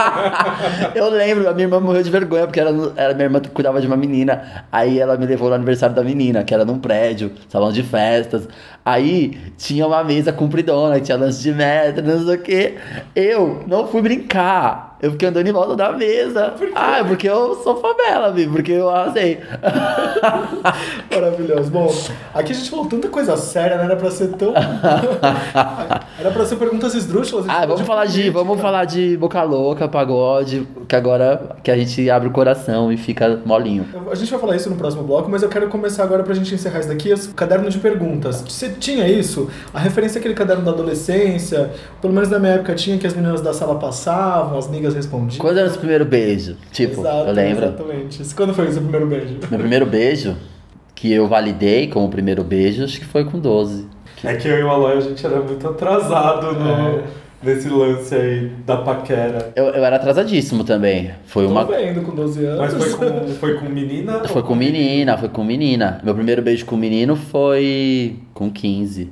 C: [LAUGHS] eu lembro, a minha irmã morreu de vergonha, porque ela, ela, minha irmã cuidava de uma menina. Aí ela me levou no aniversário da menina, que era num prédio, salão de festas. Aí tinha uma mesa compridona, tinha lance de metro, não sei o quê. Eu não fui brincar. Eu fiquei andando em volta da mesa. Ah, é porque eu sou favela, Vi, porque eu arrasei. [LAUGHS]
A: Maravilhoso. Bom, aqui a gente falou tanta coisa séria, não era pra ser tão. [LAUGHS] era pra ser perguntas esdrúxulas.
C: Ah, vamos falar de,
A: política.
C: vamos falar de boca louca, pagode, que agora que a gente abre o coração e fica molinho.
A: A gente vai falar isso no próximo bloco, mas eu quero começar agora pra gente encerrar isso daqui, o caderno de perguntas. Você tinha isso? A referência àquele caderno da adolescência, pelo menos na minha época tinha que as meninas da sala passavam, as amigas respondiam.
C: Quando era o primeiro beijo? Tipo,
A: Exato,
C: eu lembro.
A: Exatamente. Isso, Quando foi o seu primeiro beijo?
C: Meu primeiro beijo, que eu validei como primeiro beijo, acho que foi com 12.
B: É que eu e o Aloy, a gente era muito atrasado no... nesse lance aí da paquera.
C: Eu, eu era atrasadíssimo também. Foi
A: Tô
C: uma.
A: vendo com 12 anos.
B: Mas foi com, foi com menina?
C: Foi com menina, foi com menina. Meu primeiro beijo com menino foi com 15.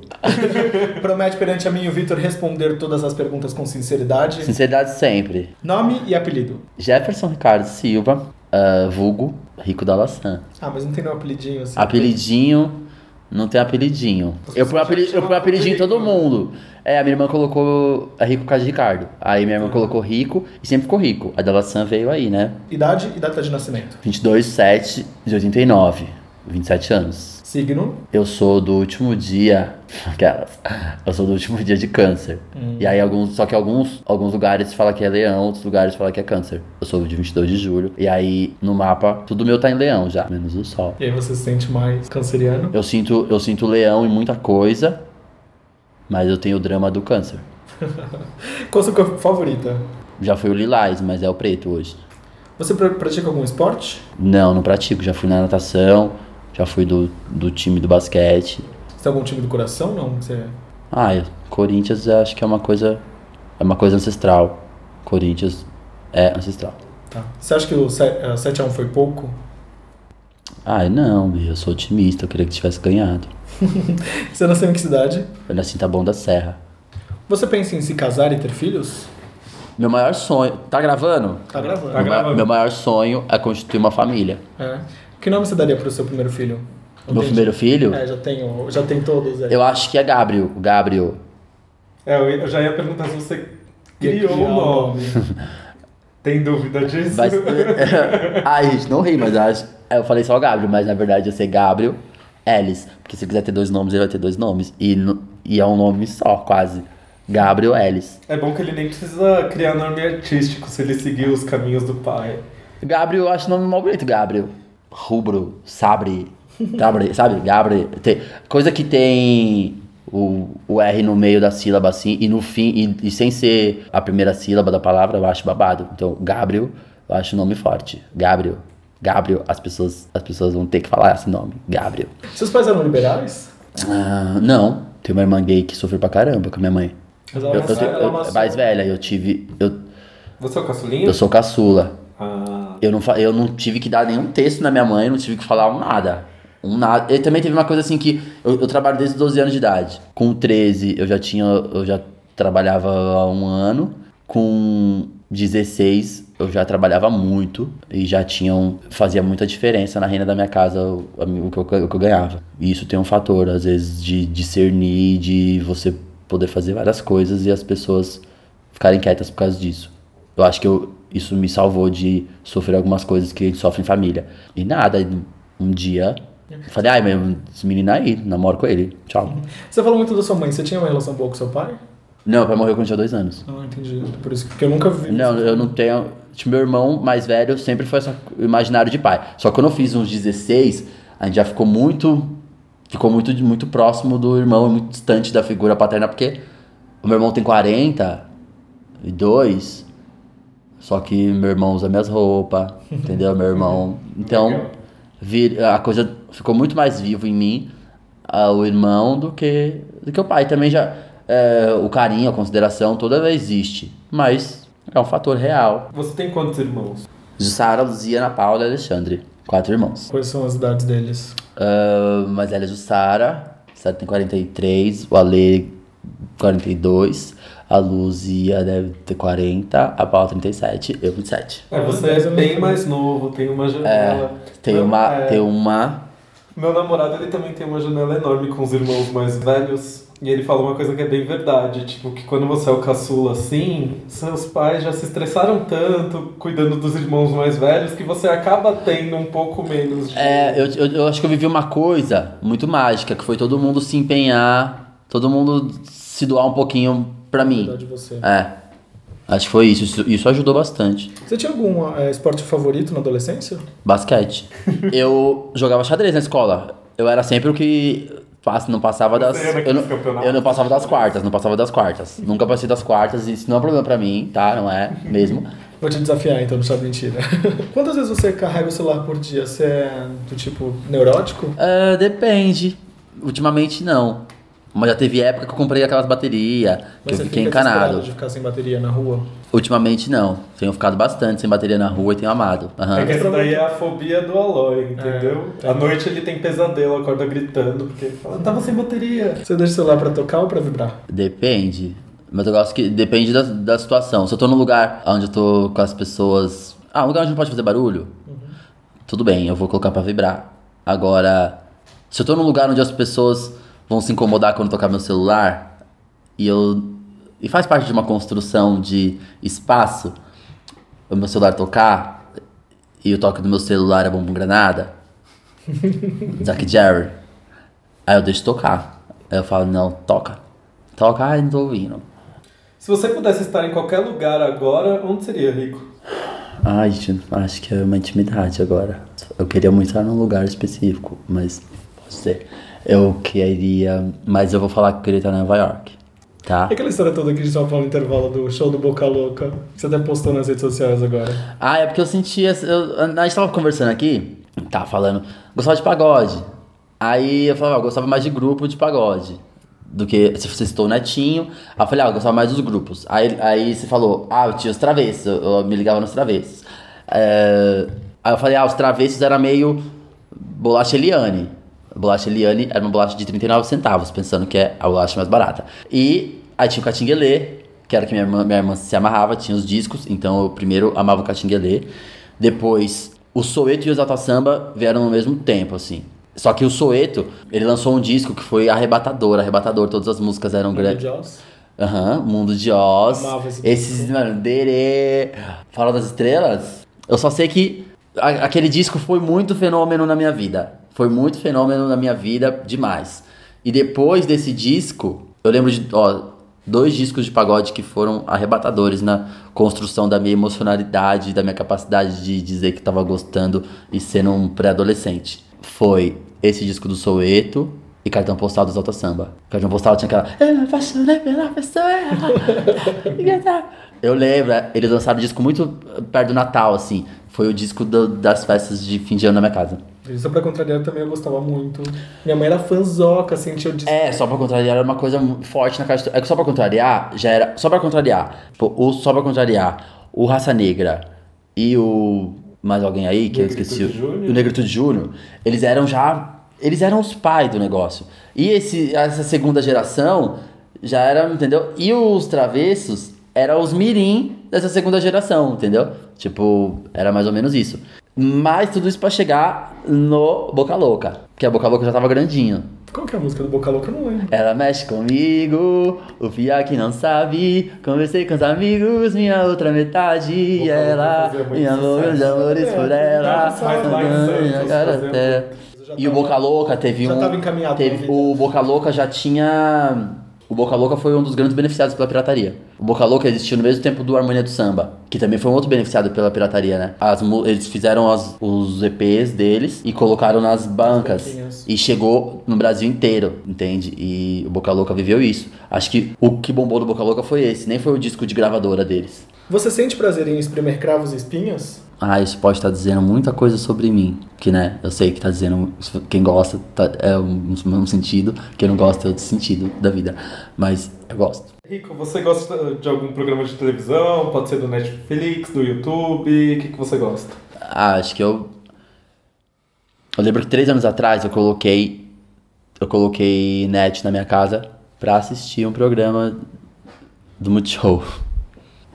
C: [LAUGHS]
A: Promete perante a mim e o Vitor responder todas as perguntas com sinceridade.
C: Sinceridade sempre.
A: Nome e apelido.
C: Jefferson Ricardo Silva, ah, vulgo Rico da Laçã.
A: Ah, mas não tem nenhum apelidinho assim.
C: Apelidinho, não tem apelidinho. Eu apeli- eu apelidinho em todo mundo. É, a minha irmã colocou é Rico por causa de Ricardo. Aí minha irmã colocou Rico e sempre ficou Rico. A da Laçã veio aí, né?
A: Idade e data de nascimento.
C: 22, 7 de 89. 27 anos.
A: Signo.
C: Eu sou do último dia. [LAUGHS] Aquelas. Eu sou do último dia de câncer. E aí, alguns. Só que alguns, alguns lugares falam que é leão, outros lugares falam que é câncer. Eu sou de 22 de julho. E aí, no mapa, tudo meu tá em leão já, menos o sol.
A: E aí você se sente mais canceriano.
C: Eu sinto, eu sinto leão em muita coisa, mas eu tenho o drama do câncer. [LAUGHS]
A: Qual a sua cor favorita?
C: Já fui o lilás, mas é o preto hoje.
A: Você pra- pratica algum esporte?
C: Não, não pratico. Já fui na natação, já fui do, do time do basquete.
A: Você tem algum time do coração? Não. Você...
C: Ah, eu- Corinthians eu acho que é uma coisa. É uma coisa ancestral. Corinthians é ancestral.
A: Tá. Você acha que o 7x1 foi pouco?
C: Ah, não, eu sou otimista, eu queria que tivesse ganhado. [LAUGHS]
A: Você nasceu em que cidade?
C: Eu nasci em Taboão da Serra.
A: Você pensa em se casar e ter filhos?
C: Meu maior sonho. Tá gravando?
A: Tá gravando.
B: Tá gravando.
C: meu maior sonho é constituir uma família.
A: É. Que nome você daria pro seu primeiro filho? Não
C: Meu primeiro filho,
A: É, já tenho, já tem todos aí.
C: eu acho que é Gabriel. O Gabriel.
B: É, eu já ia perguntar se você criou o nome. [LAUGHS] Tem dúvida disso?
C: Mas, Ai, [LAUGHS] gente, não ri, mas eu acho. Eu falei só Gabriel, mas na verdade ia ser Gabriel Ellis. Porque se quiser ter dois nomes, ele vai ter dois nomes. E, e é um nome só, quase. Gabriel Ellis.
B: É bom que ele nem precisa criar nome artístico se ele seguir os caminhos do pai.
C: Gabriel, eu acho o nome mal bonito, Gabriel. Rubro, Sabre. Gabriel, [LAUGHS] sabe? Gabriel. Tem, coisa que tem o, o R no meio da sílaba assim e no fim, e, e sem ser a primeira sílaba da palavra, eu acho babado. Então, Gabriel, eu acho o nome forte. Gabriel. Gabriel, as pessoas, as pessoas vão ter que falar esse nome. Gabriel.
A: Seus pais eram liberais?
C: Ah, não, tem uma irmã gay que sofreu pra caramba com a minha mãe.
A: Mas
C: Eu,
A: ela
C: eu, tenho- eu-
A: nasceu-
C: mais velha, eu tive. Eu,
B: Você é o caçulinha?
C: eu sou caçula.
B: Ah,
C: Eu não, eu não tive que dar nenhum texto na minha mãe, não tive que falar um nada. Um nada. E também teve uma coisa assim que eu, eu trabalho desde os 12 anos de idade. Com 13 eu já tinha. Eu já trabalhava há um ano. Com 16 eu já trabalhava muito e já tinham. fazia muita diferença na renda da minha casa o, o que, eu, o que eu ganhava. E isso tem um fator, às vezes, de discernir, de você poder fazer várias coisas e as pessoas ficarem quietas por causa disso. Eu acho que eu, isso me salvou de sofrer algumas coisas que a gente sofre em família. E nada, um dia eu falei, ai, mas esse menino aí, namoro com ele, tchau.
A: Você falou muito da sua mãe. Você tinha uma relação boa com seu pai?
C: Não, meu pai morreu quando tinha dois anos.
A: Ah, entendi. Por isso que eu nunca vi.
C: Não, eu não tenho. Tipo, meu irmão mais velho sempre foi imaginário de pai. Só que quando eu fiz uns 16, a gente já ficou muito. Ficou muito, muito próximo do irmão, muito distante da figura paterna, porque o meu irmão tem 42, só que meu irmão usa minhas roupas, [LAUGHS] entendeu? Meu irmão. Então, vir, a coisa ficou muito mais vivo em mim, o irmão, do que, do que o pai. Também já. é, o carinho, a consideração, toda vez existe. Mas é um fator real.
B: você tem quantos irmãos?
C: Sara, Luzia, Ana Paula e Alexandre. Quatro irmãos.
A: Quais são as idades deles?
C: Uh, mais velha é Jussara. Sara tem 43. O Ale, 42. A Luzia deve ter 40. A Paula, 37. Eu, 27.
B: É, você é bem mais novo, tem uma janela.
C: Tem
B: Meu-
C: uma.
B: é,
C: Tem uma.
B: Meu namorado, ele também tem uma janela enorme com os irmãos mais velhos. E ele fala uma coisa que é bem verdade, tipo, que quando você é o caçula assim, seus pais já se estressaram tanto cuidando dos irmãos mais velhos que você acaba tendo um pouco menos de...
C: É, eu, eu, eu acho que eu vivi uma coisa muito mágica, que foi todo mundo se empenhar, todo mundo se doar um pouquinho pra mim.
A: De você.
C: É. Acho que foi isso. Isso, isso ajudou bastante.
A: Você tinha algum é, esporte favorito na adolescência?
C: Basquete. [LAUGHS] eu jogava xadrez na escola. Eu era sempre o que não passava das. Eu não, eu não passava das quartas, não passava das quartas. Nunca passei das quartas, isso não é um problema pra mim, tá? Não é mesmo. [LAUGHS]
A: Vou te desafiar então, não sabe mentira. [LAUGHS] Quantas vezes você carrega o celular por dia? Você é do tipo neurótico?
C: Ah, depende. Ultimamente não. Mas já teve época que eu comprei aquelas baterias, que eu
A: você
C: fiquei encanado.
A: de ficar sem bateria na rua.
C: Ultimamente não. Tenho ficado bastante sem bateria na rua e tenho amado. Aham.
B: É que essa daí é a fobia do Aloy, entendeu?
A: É,
B: à noite ele tem pesadelo, acorda gritando, porque ele fala, tava sem bateria.
A: Você deixa o celular pra tocar ou pra vibrar?
C: Depende. Mas eu gosto que. Depende da, da situação. Se eu tô num lugar onde eu tô com as pessoas. Ah, um lugar onde não pode fazer barulho, tudo bem, eu vou colocar pra vibrar. Agora, se eu tô num lugar onde as pessoas vão se incomodar quando tocar meu celular, e eu. E faz parte de uma construção de espaço, o meu celular tocar, e o toque do meu celular é bumbum granada, [LAUGHS] Zack Jerry, aí eu deixo tocar. Aí eu falo, não, toca. Toca, ai, não tô ouvindo.
B: Se você pudesse estar em qualquer lugar agora, onde seria, Rico?
C: Ai, gente, acho que é uma intimidade agora. Eu queria muito estar num lugar específico, mas pode ser. Eu queria. Mas eu vou falar que eu queria estar em Nova York. Tá?
A: E aquela história toda que a gente tava falando no intervalo do show do Boca Louca, que você até postou nas redes sociais agora.
C: Ah, é porque eu sentia. Eu, a gente tava conversando aqui, tava falando, gostava de pagode. Aí eu falava, ah, eu gostava mais de grupo de pagode. Do que se você citou o Netinho. Aí eu falei, ah, eu gostava mais dos grupos. Aí, aí você falou, ah, eu tinha os travessos, eu, eu me ligava nos travessos. É, aí eu falei, ah, os travessos era meio bolacha Eliane. A bolacha Eliane era uma bolacha de 39 centavos, pensando que é a bolacha mais barata. E aí tinha o Catinguelê, que era que minha irmã, minha irmã se amarrava, tinha os discos, então eu primeiro amava o Catinguelê. Depois, o Soeto e o Exalta Samba vieram no mesmo tempo, assim. Só que o Soeto, ele lançou um disco que foi arrebatador, arrebatador, todas as músicas eram grandes. Aham, Mundo de Oz.
A: Amava esse
C: Esses, mano, Dere, Fala das Estrelas. Eu só sei que a- aquele disco foi muito fenômeno na minha vida. Foi muito fenômeno na minha vida, demais. E depois desse disco, eu lembro de, ó, dois discos de pagode que foram arrebatadores na construção da minha emocionalidade, da minha capacidade de dizer que tava gostando e sendo um pré-adolescente. Foi esse disco do Soweto e Cartão Postal do Exalta Samba. Cartão Postal tinha aquela... Eu me apaixonei pela pessoa. [LAUGHS] Eu lembro, é, eles lançaram o disco muito perto do Natal, assim. Foi o disco do- das festas de fim de ano na minha casa.
A: Só pra contrariar também eu gostava muito. Minha mãe era fanzoca, assim, tinha o disco.
C: É, só pra contrariar era uma coisa forte na caixa. É que só pra contrariar já era. Só pra contrariar. Pô, o só pra contrariar. O Raça Negra e o. Mais alguém aí que eu esqueci.
B: Júnior.
C: O Negritude Júnior. Eles eram já. Eles eram os pais do negócio. E esse, essa segunda geração já era, entendeu? E os travessos eram os mirim dessa segunda geração, entendeu? Tipo, era mais ou menos isso. Mas tudo isso pra chegar no Boca Louca. Porque a Boca Louca já tava grandinho.
A: Qual que é a música do Boca Louca? Eu não lembro.
C: Ela mexe comigo, o Fia que não sabe. Conversei com os amigos, minha outra metade. E
B: Boca
C: ela, minha louca de amores por ela.
B: Mas lá em Santos
C: Garota.
A: Já
C: E o Boca Louca teve
A: já
C: um.
A: tava encaminhado
C: Teve, o Boca Louca já tinha. O Boca Louca foi um dos grandes beneficiados pela pirataria. O Boca Louca existiu no mesmo tempo do Harmonia do Samba, que também foi um outro beneficiado pela pirataria, né? As, eles fizeram as- os EPs deles e colocaram nas bancas. E chegou no Brasil inteiro, entende? E o Boca Louca viveu isso. Acho que o que bombou do Boca Louca foi esse, nem foi o disco de gravadora deles.
A: Você sente prazer em espremer cravos e espinhas?
C: Ah, isso pode estar dizendo muita coisa sobre mim. Que, né, eu sei que tá dizendo. Quem gosta tá- é um, um sentido, quem não gosta é outro sentido da vida. Mas eu gosto.
B: Rico, você gosta de algum programa de televisão? Pode ser do Netflix, do YouTube? O que, que você gosta?
C: Ah, acho que eu. Eu lembro que três anos atrás eu coloquei. Eu coloquei net na minha casa pra assistir um programa do Multishow.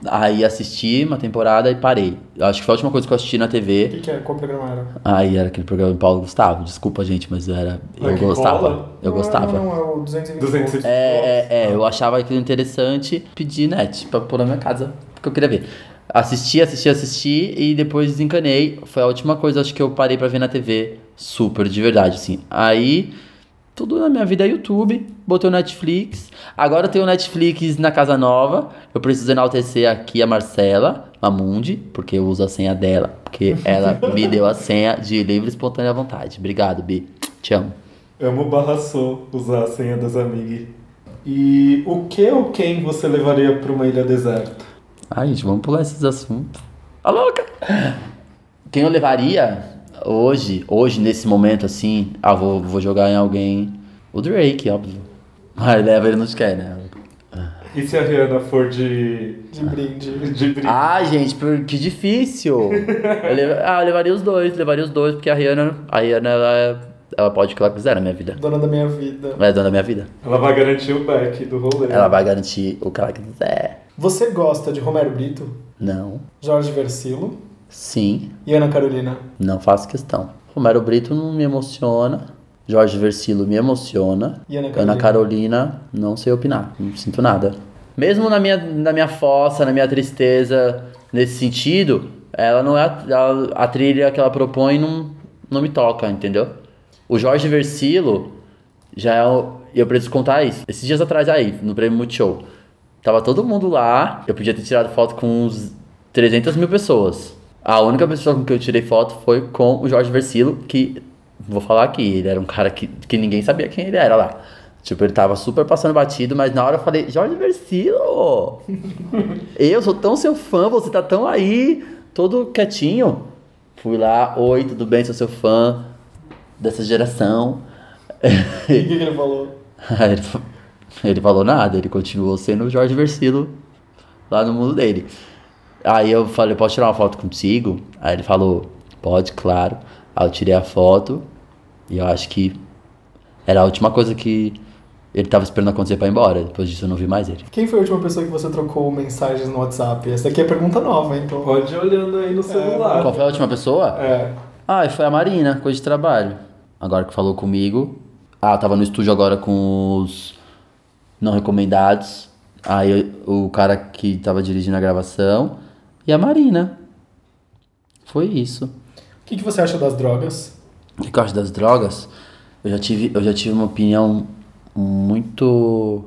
C: Aí assisti uma temporada e parei. Eu acho que foi a última coisa que eu assisti na
A: O
C: TV.
A: que, que é? Qual programa era?
C: Aí era aquele programa do Paulo Gustavo. Desculpa, gente, mas era. Eu gostava.
B: cola?
C: Eu
A: Não,
C: gostava.
A: Não, não, é o 220.
B: 220.
C: É, é, é, eu achava aquilo interessante, pedi net pra pôr na minha casa, porque eu queria ver. Assisti, assisti, assisti e depois desencanei. Foi a última coisa, acho que eu parei pra ver na TV, super, de verdade, assim. Aí, tudo na minha vida é YouTube, botei o Netflix. Agora eu tenho o Netflix na casa nova. Eu preciso enaltecer aqui a Marcela Mamundi, porque eu uso a senha dela, porque ela [LAUGHS] me deu a senha de livre e espontânea vontade. Obrigado, Bi. Te amo.
B: Amo barra sou usar a senha das amigas. E o que ou quem você levaria pra uma ilha deserta?
C: Ai, gente, vamos pular esses assuntos. A louca! Quem eu levaria hoje, hoje, nesse momento, assim, ah, vou, vou jogar em alguém. O Drake, óbvio. Mas leva ele nos quer, né?
B: E se a Rihanna for de.
A: De brinde. [LAUGHS]
B: de brinde?
C: Ai, gente, por- que difícil. Eu le- ah, eu levaria os dois, levaria os dois, porque a Rihanna, a Rihanna, ela, é- ela pode o que ela quiser na minha vida.
A: Dona da minha vida.
C: Ela é dona da minha vida.
B: Ela vai garantir o back do rolê.
C: Ela vai garantir o que ela quiser.
A: Você gosta de Romero Brito,
C: Não.
A: Jorge Versilo
C: Sim.
A: e Ana Carolina?
C: Não faço questão. Romero Brito não me emociona. Jorge Versilo me emociona.
A: E Ana Carolina?
C: Ana Carolina, não sei opinar. Não sinto nada. Mesmo na minha, na minha fossa, na minha tristeza, nesse sentido, ela não é a, a, trilha que ela propõe não, não me toca, entendeu? O Jorge Versilo já é o, eu preciso contar isso. Esses dias atrás aí, no Prêmio Multishow, tava todo mundo lá, eu podia ter tirado foto com uns 300 mil pessoas. A única pessoa com que eu tirei foto foi com o Jorge Versilo, que, vou falar aqui, ele era um cara que, que ninguém sabia quem ele era lá. Tipo, ele tava super passando batido, mas na hora eu falei, Jorge Versilo! [LAUGHS] eu sou tão seu fã, você tá tão aí, todo quietinho. Fui lá, oi, tudo bem, sou seu fã dessa geração.
A: O que, que ele falou? [LAUGHS]
C: Ele, ele falou nada, ele continuou sendo o Jorge Versilo lá no mundo dele. Aí eu falei, posso tirar uma foto contigo? Aí ele falou, pode, claro. Aí eu tirei a foto e eu acho que era a última coisa que ele tava esperando acontecer pra ir embora. Depois disso eu não vi mais ele.
A: Quem foi a última pessoa que você trocou mensagens no WhatsApp? Essa aqui é pergunta nova, hein? Então...
B: Pode ir olhando aí no celular.
C: Qual foi a última pessoa?
B: É.
C: Ah, e foi a Marina, coisa de trabalho. Agora que falou comigo. Ah, eu tava no estúdio agora com os não recomendados. Aí o cara que tava dirigindo a gravação. E a Marina. Foi isso.
A: O que, que você acha das drogas?
C: O que eu acho das drogas? Eu já tive, eu já tive uma opinião muito.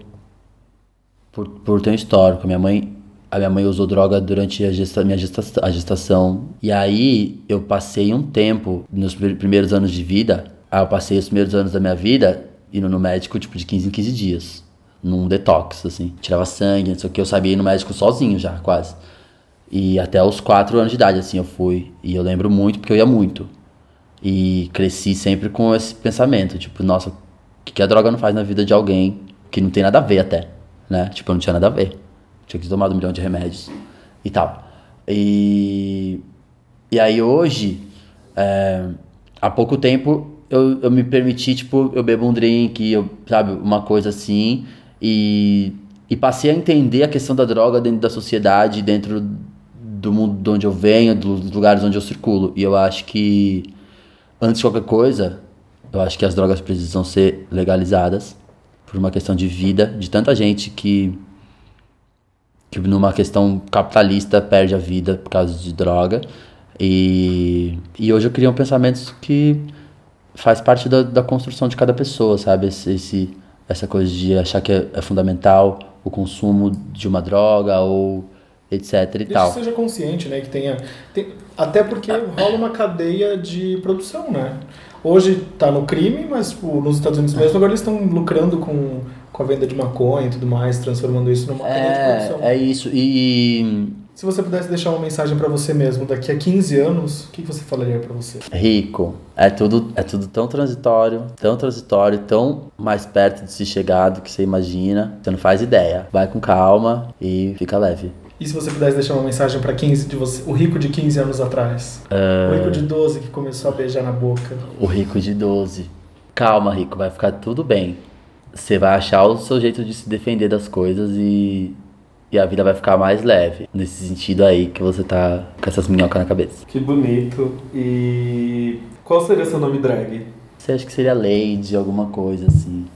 C: Por, por ter um histórico. Minha mãe. A minha mãe usou droga durante a gesta, minha gesta, a gestação. E aí eu passei um tempo, nos pri- primeiros anos de vida, aí eu passei os primeiros anos da minha vida indo no médico, tipo, de 15 em 15 dias. Num detox, assim. Tirava sangue, não sei o que. Eu sabia ir no médico sozinho já, quase. E até os 4 anos de idade, assim, eu fui. E eu lembro muito, porque eu ia muito. E cresci sempre com esse pensamento, tipo, nossa, o que, que a droga não faz na vida de alguém que não tem nada a ver até, né? Tipo, eu não tinha nada a ver. Tinha que ter tomado um milhão de remédios e tal. E, e aí hoje, é, há pouco tempo, eu, eu me permiti, tipo, eu bebo um drink, eu, sabe, uma coisa assim, e, e passei a entender a questão da droga dentro da sociedade, dentro do mundo de onde eu venho, dos lugares onde eu circulo. E eu acho que, antes de qualquer coisa, eu acho que as drogas precisam ser legalizadas por uma questão de vida de tanta gente que, que numa questão capitalista perde a vida por causa de droga. E, e hoje eu crio pensamentos que faz parte da, da construção de cada pessoa, sabe? Esse, esse- essa coisa de achar que é, é fundamental o consumo de uma droga ou etc e
A: Desde
C: tal.
A: que seja consciente, né? Que tenha. tem- Até porque rola uma cadeia de produção, né? Hoje tá no crime, mas tipo, nos Estados Unidos mesmo agora eles estão lucrando com, com a venda de maconha e tudo mais, transformando isso numa cadeia de
C: É,
A: produção.
C: é isso. E
A: Se você pudesse deixar uma mensagem pra você mesmo daqui a 15 anos, o que, você falaria pra você?
C: rico, é tudo, é tudo tão transitório, tão transitório, tão mais perto de se chegar do que você imagina. Você não faz ideia. Vai com calma e fica leve.
A: E se você pudesse deixar uma mensagem pra 15 de você, o rico de 15 anos atrás? O rico de 12 que começou a beijar na boca.
C: O rico de 12. Calma, rico, vai ficar tudo bem. Você vai achar o seu jeito de se defender das coisas e, e a vida vai ficar mais leve. Nesse sentido aí que você tá com essas minhocas na cabeça.
B: Que bonito. E qual seria seu nome drag?
C: Você acha que seria Lady, alguma coisa assim.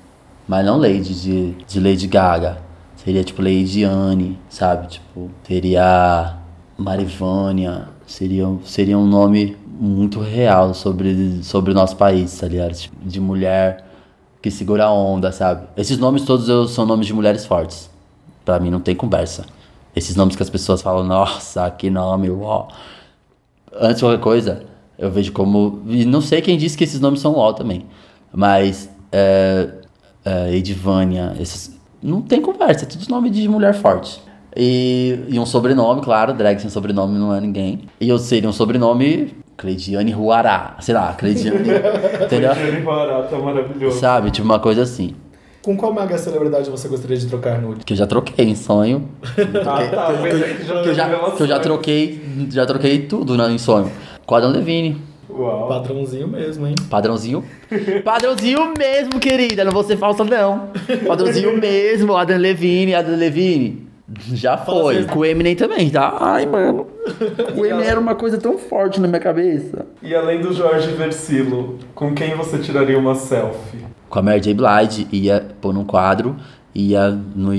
C: Mas não Lady de, de Lady Gaga. Seria tipo Lady Anne, sabe? Tipo, seria Marivânia. Seria, seria um nome muito real sobre, sobre o nosso país, tá ligado? Tipo, de mulher que segura a onda, sabe? Esses nomes todos eu- são nomes de mulheres fortes. Pra mim não tem conversa. Esses nomes que as pessoas falam, nossa, que nome, uó. Antes de qualquer coisa, eu vejo como. E não sei quem disse que esses nomes são ó também. Mas. É, é, Edivânia, esses. Não tem conversa, é tudo nome de mulher forte. E, e um sobrenome, claro, drag sem sobrenome não é ninguém. E eu seria um sobrenome. Cleidiane Ruará. Sei lá, Cleidiane. [LAUGHS] entendeu?
B: Ele Barata, maravilhoso.
C: Sabe? Tipo uma coisa assim.
A: Com qual mega celebridade você gostaria de trocar nude?
C: Que eu já troquei em sonho. [LAUGHS]
B: Ah, tá.
C: que, eu já, que eu já troquei. Já troquei tudo né, em sonho. Adam Levine.
B: Uau.
A: Padrãozinho mesmo, hein?
C: Padrãozinho. Padrãozinho mesmo, querida. Não vou ser falsa, não. Padrãozinho mesmo, Adam Levine, Adam Levine. Já foi. Com o Eminem também, tá? Ai, mano. O Eminem era uma coisa tão forte na minha cabeça.
B: E além do Jorge Versilo, com quem você tiraria uma selfie?
C: Com a Mary J. Blige, ia pôr num quadro, ia no.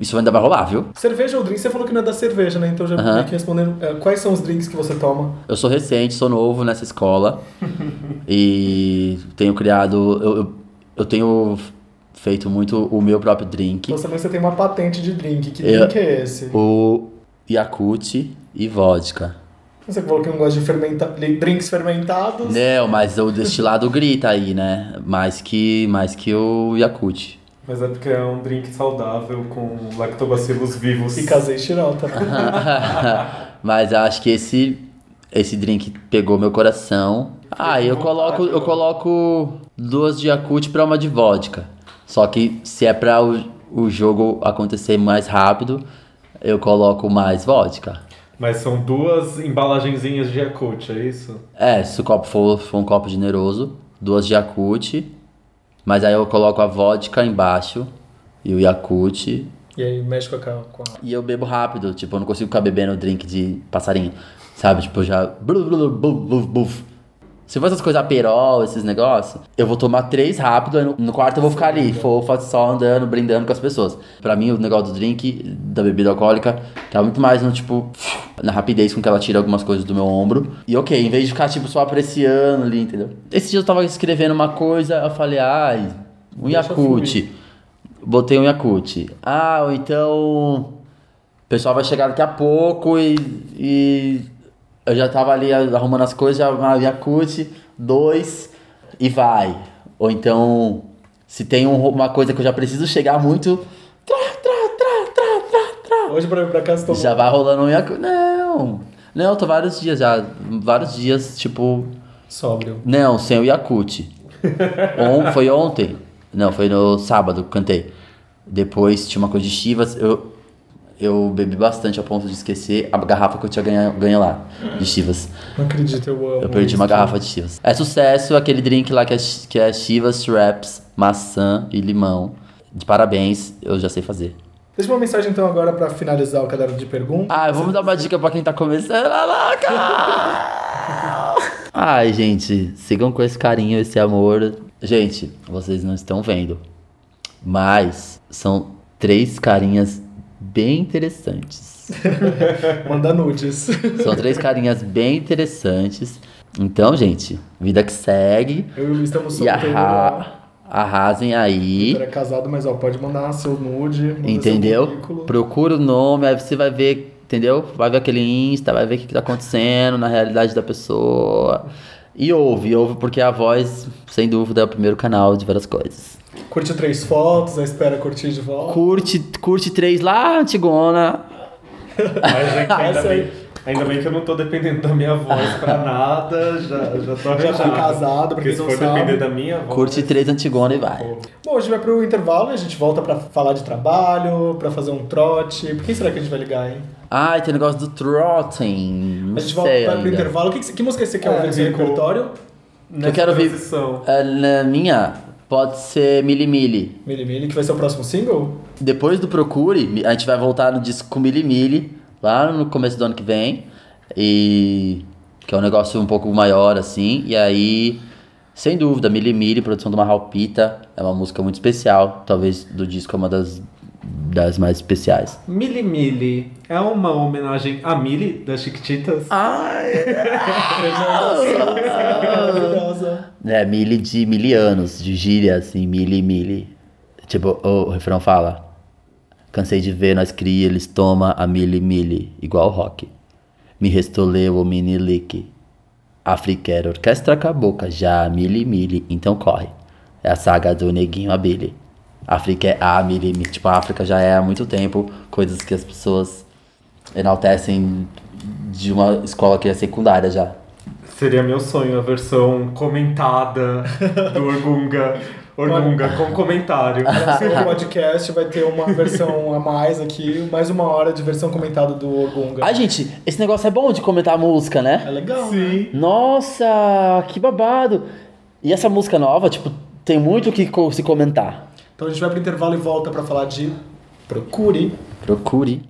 C: Isso ainda vai rolar, viu?
A: Cerveja ou drink? Você falou que não é da cerveja, né? Então já meio que respondendo. é, quais são os drinks que você toma?
C: Eu sou recente, sou novo nessa escola. [LAUGHS] e tenho criado. Eu, eu, eu tenho feito muito o meu próprio drink.
A: Você também você tem uma patente de drink. Que
C: Eu-
A: drink é esse?
C: O Yakut e vodka.
A: Você falou que não gosta de fermenta... drinks fermentados.
C: Não, mas o destilado grita aí, né? Mais que, mais que o Yakut.
B: Mas é porque é um drink saudável com lactobacilos vivos.
A: E casei xirota. [LAUGHS]
C: mas acho que esse esse drink pegou meu coração. Ah, eu coloco eu coloco duas de Yakut pra uma de vodka. Só que se é pra o, o jogo acontecer mais rápido, eu coloco mais vodka.
B: Mas são duas embalagenzinhas de Yakult, é isso?
C: É, se o copo for, for um copo generoso, duas de Yakut, mas aí eu coloco a vodka embaixo e o Yakut
A: E aí mexe com a... Com a...
C: e eu bebo rápido, tipo, eu não consigo ficar bebendo drink de passarinho, sabe? Tipo, já. Se for essas coisas aperol, esses negócios, eu vou tomar três rápido, aí no, no quarto eu vou ficar ali, fofa, só andando, brindando com as pessoas. Pra mim, o negócio do drink, da bebida alcoólica, tá muito mais no tipo, na rapidez com que ela tira algumas coisas do meu ombro. E ok, em vez de ficar, tipo, só apreciando ali, entendeu? Esse dia eu tava escrevendo uma coisa, eu falei, ai, um Yakut. Botei um Yakut. Ah, ou então. O pessoal vai chegar daqui a pouco e. e eu já tava ali arrumando as coisas, já Yakut, dois e vai. Ou então, se tem um- uma coisa que eu já preciso chegar muito. Tra, tra, tra, tra, tra, tra.
A: Hoje pra vir pra tomou...
C: Já vai rolando um Yakut. Não! Não, eu tô vários dias já. Vários dias, tipo.
A: Sóbrio.
C: Não, sem o Yakut. On, foi ontem. Não, foi no sábado que cantei. Depois tinha uma coisa de Chivas. Eu, eu bebi bastante a ponto de esquecer a garrafa que eu tinha ganho, ganho lá, de Chivas.
A: Não acredito, eu amo
C: Eu perdi uma
A: isso.
C: garrafa de Chivas. É sucesso aquele drink lá que é, que é Chivas, Wraps, maçã e limão. De parabéns, eu já sei fazer.
A: Deixa uma mensagem então agora pra finalizar o caderno de perguntas.
C: Ah, vamos dar uma dica pra quem tá começando a louca! [LAUGHS] Ai, gente, sigam com esse carinho, esse amor. Gente, vocês não estão vendo, mas são três carinhas bem interessantes. [LAUGHS]
A: Manda nudes.
C: São três carinhas bem interessantes. Então, gente, vida que segue
A: Eu e o Luiz estamos
C: arra arrasem aí.
A: Vitor é casado, mas ó, pode mandar seu nude. manda seu
C: Entendeu?
A: currículo.
C: Procura o nome, aí você vai ver, entendeu? Vai ver aquele Insta, vai ver o que, que tá acontecendo na realidade da pessoa. E ouve, ouve porque a voz, sem dúvida, é o primeiro canal de várias coisas.
A: Curte três fotos, aí espera curtir de volta.
C: Curte, curte três lá, Antigona.
B: Mas, gente, [LAUGHS] ainda,
A: Essa
B: bem, ainda bem que eu não tô dependendo da minha voz pra [LAUGHS] nada, já, já tô
A: Já tá
B: arranjado.
A: casado,
B: Porque
A: quem
B: se
A: não
B: for
A: sabe.
B: depender da minha voz...
C: Curte três Antigona e vai.
A: Bom, a gente vai pro intervalo e a gente volta pra falar de trabalho, pra fazer um trote. Por quem será que a gente vai ligar, hein?
C: Ai, tem negócio do trotting. Não
A: A gente volta pro
C: ainda.
A: intervalo. Que, que, que música você quer
B: É,
A: ouvir no repertório?
C: Eu quero ouvir-. É, Na minha, pode ser Mili Mili.
A: Mili Mili, que vai ser o próximo single?
C: Depois do Procure, a gente vai voltar no disco com Mili Mili, lá no começo do ano que vem. E. Que é um negócio um pouco maior, assim. E aí, sem dúvida, Mili Mili, produção do Marralpita. É uma música muito especial. Talvez do disco é uma das, das mais especiais.
B: Mili Mili é uma homenagem a Mili, das Chiquititas?
C: Ai!
A: Maravilhosa.
C: É, Mili de milianos, de gíria, assim, Mili Mili. Tipo, o refrão fala. Cansei de ver nós cria, eles toma a Mili Mili, igual rock. Me restoleu o mini lick. Afriquera, orquestra cabocla, já Mili Mili, então corre. É a saga do neguinho a Billy. África é a Mili Mili. Tipo, a África já é há muito tempo coisas que as pessoas enaltecem de uma escola que é secundária já.
B: Seria meu sonho, a versão comentada do Orgunga. [LAUGHS] Orgunga, com comentário. [LAUGHS]
A: Seu podcast vai ter uma versão a mais aqui, mais uma hora de versão comentada do Orgunga.
C: Ai, gente, esse negócio é bom de comentar a música,
A: É
C: né?
A: legal, né?
B: Sim.
C: Nossa, que babado. E essa música nova, tipo, tem muito o que se comentar.
A: Então a gente vai pro intervalo e volta pra falar de Procure.
C: Procure.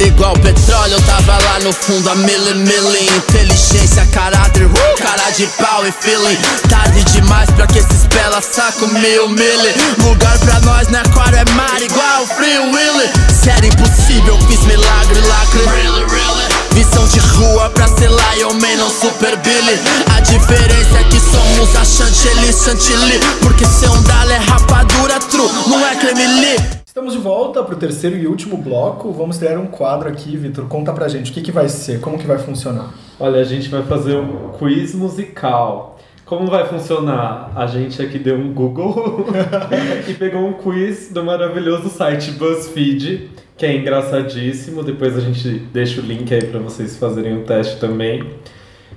D: Igual petróleo, eu tava lá no fundo a mili mili. Inteligência, caráter, uh, cara de pau e feeling. Tarde demais pra que esses pela saco mil mili. Lugar pra nós não é aquário, é mar igual Free Willy. Série impossível, fiz milagre, lacre Visão de rua pra ser Lion Man, não Super Billy A diferença é que somos a chantilly, chantilly Porque ser um dala é rapadura true, não é creme li
A: Estamos de volta pro terceiro e último bloco. Vamos criar um quadro aqui, Vitor. Conta pra gente o que, que vai ser, como que vai funcionar.
B: Olha, a gente vai fazer um quiz musical. Como vai funcionar? A gente aqui deu um Google [LAUGHS] e pegou um quiz do maravilhoso site BuzzFeed, que é engraçadíssimo. Depois a gente deixa o link aí pra vocês fazerem o teste também.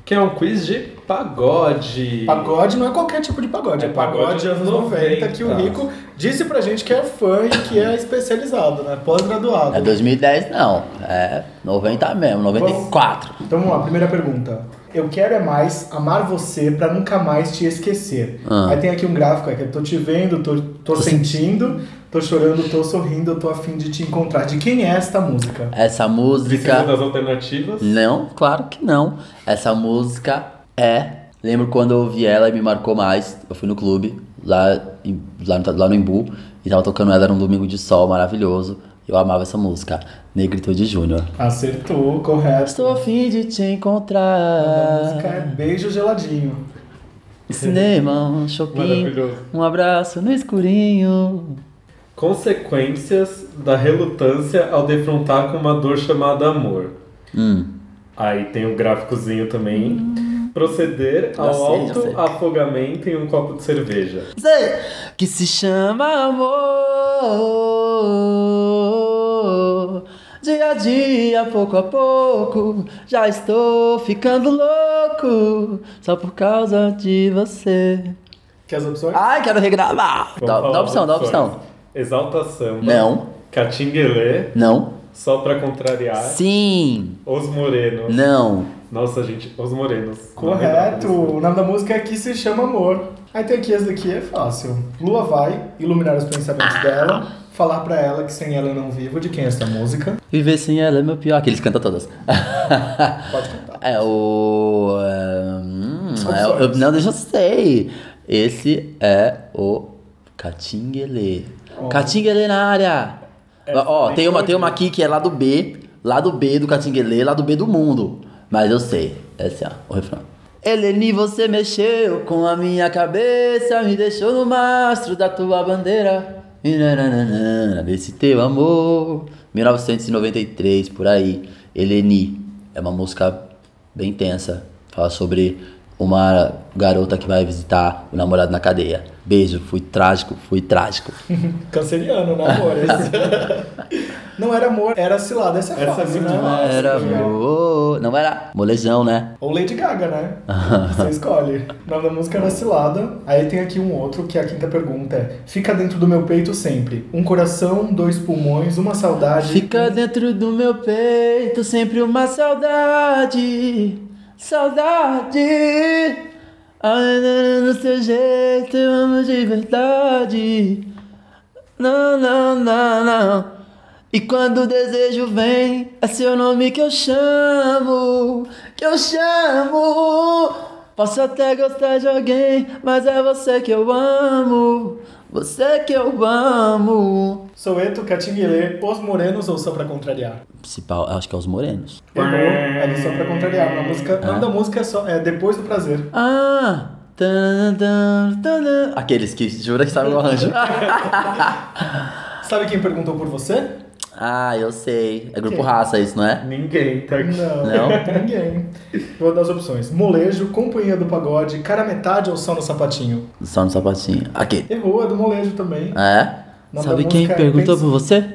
B: Que é um quiz de pagode.
A: Pagode não é qualquer tipo de pagode, é,
B: É
A: pagode,
B: pagode
A: anos 90,
B: 90.
A: que o Rico disse pra gente que é fã e que é especializado, né? Pós-graduado.
C: É 2010 não, é 90 mesmo, 94.
A: Então vamos lá, primeira pergunta. Eu quero é mais amar você pra nunca mais te esquecer.
C: Ah.
A: Aí tem aqui um gráfico aqui, eu tô te vendo, tô, tô sentindo, tô chorando, tô sorrindo, tô afim de te encontrar. De quem é esta música?
C: Essa
B: Precisa
C: música.
B: das alternativas?
C: Não, claro que não. Essa música é. Lembro quando eu ouvi ela e me marcou mais. Eu fui no clube, lá, em- lá, no, lá no Embu, e tava tocando ela, era um domingo de sol maravilhoso. Eu amava essa música. Negritude Júnior.
A: Acertou, correto.
C: Estou a fim de te
A: A
C: encontrar.
A: música é Beijo Geladinho.
C: Cinema, um [LAUGHS] shopping, um abraço no escurinho.
B: Consequências da relutância ao defrontar com uma dor chamada amor.
C: Hum.
B: Aí tem o gráficozinho também. Proceder
C: Já
B: ao alto afogamento em um copo de cerveja.
C: Que se chama amor. Dia a dia, pouco a pouco, já estou ficando louco só por causa de você.
A: Quer as opções?
C: Ai, quero regravar. Dá, dá opção, dá opção.
B: Exaltação.
C: Não,
B: Catinguelê,
C: não,
B: só pra contrariar.
C: sim,
B: Os Morenos.
C: não.
B: Nossa, gente, Os Morenos.
A: Correto. O nome da música é Que Se Chama Amor. Aí tem aqui, esse daqui é fácil. Lua vai iluminar os pensamentos dela, falar pra ela que sem ela eu não vivo. De quem é essa música?
C: Viver sem ela é meu pior. Que eles cantam todas.
A: Pode cantar.
C: É o. é, hum, é o- não, deixa eu sei. Esse é o Catinguele. Catinguele na área. Ó, tem uma, tem uma aqui que é lá do B. Lá do B do Catinguele, lá do B do mundo. Mas eu sei. Esse é o refrão. Eleni, você mexeu com a minha cabeça, me deixou no mastro da tua bandeira. Desse teu amor. 1993, por aí. Eleni. É uma música bem tensa. Fala sobre uma garota que vai visitar o namorado na cadeia. Beijo, fui trágico, fui trágico. [LAUGHS]
A: Canceriano, né, amor? [LAUGHS] Não era amor, era cilada. Essa é
B: Essa é
A: fácil, né?
C: Era
A: Legal.
C: amor. Não era molejão, né?
A: Ou Lady Gaga, né? [LAUGHS] Você escolhe. O nome da música era Cilada. Aí tem aqui um outro, que é a quinta pergunta é Fica dentro do meu peito sempre. Um coração, dois pulmões, uma saudade.
C: Fica dentro do meu peito sempre uma saudade, saudade. Ainda no seu jeito eu amo de verdade. Não, não, não, não. E quando o desejo vem, é seu nome que eu chamo, que eu chamo. Posso até gostar de alguém, mas é você que eu amo, você que eu amo.
A: Soueto, Catinguelê, Os Morenos ou Só Pra Contrariar?
C: Principal, acho que é os morenos.
A: Errou, é do Só Pra Contrariar. A música, nome da música é, só, é Depois do Prazer.
C: Ah! tan, tan, tan, tan. Aqueles que jura que sabem o arranjo. [LAUGHS]
A: Sabe quem perguntou por você?
C: Ah, eu sei. É grupo
A: Quem?
C: raça isso, não é?
B: Ninguém tá aqui.
A: Não,
C: Não? [LAUGHS]
A: ninguém. Vou dar as opções. Molejo, Companhia do Pagode, Cara Metade ou Só no Sapatinho?
C: Só no sapatinho. Aqui.
A: Errou, é do molejo também.
C: É?
A: Nome
C: Sabe quem
A: é
C: perguntou
A: Pense-
C: por você?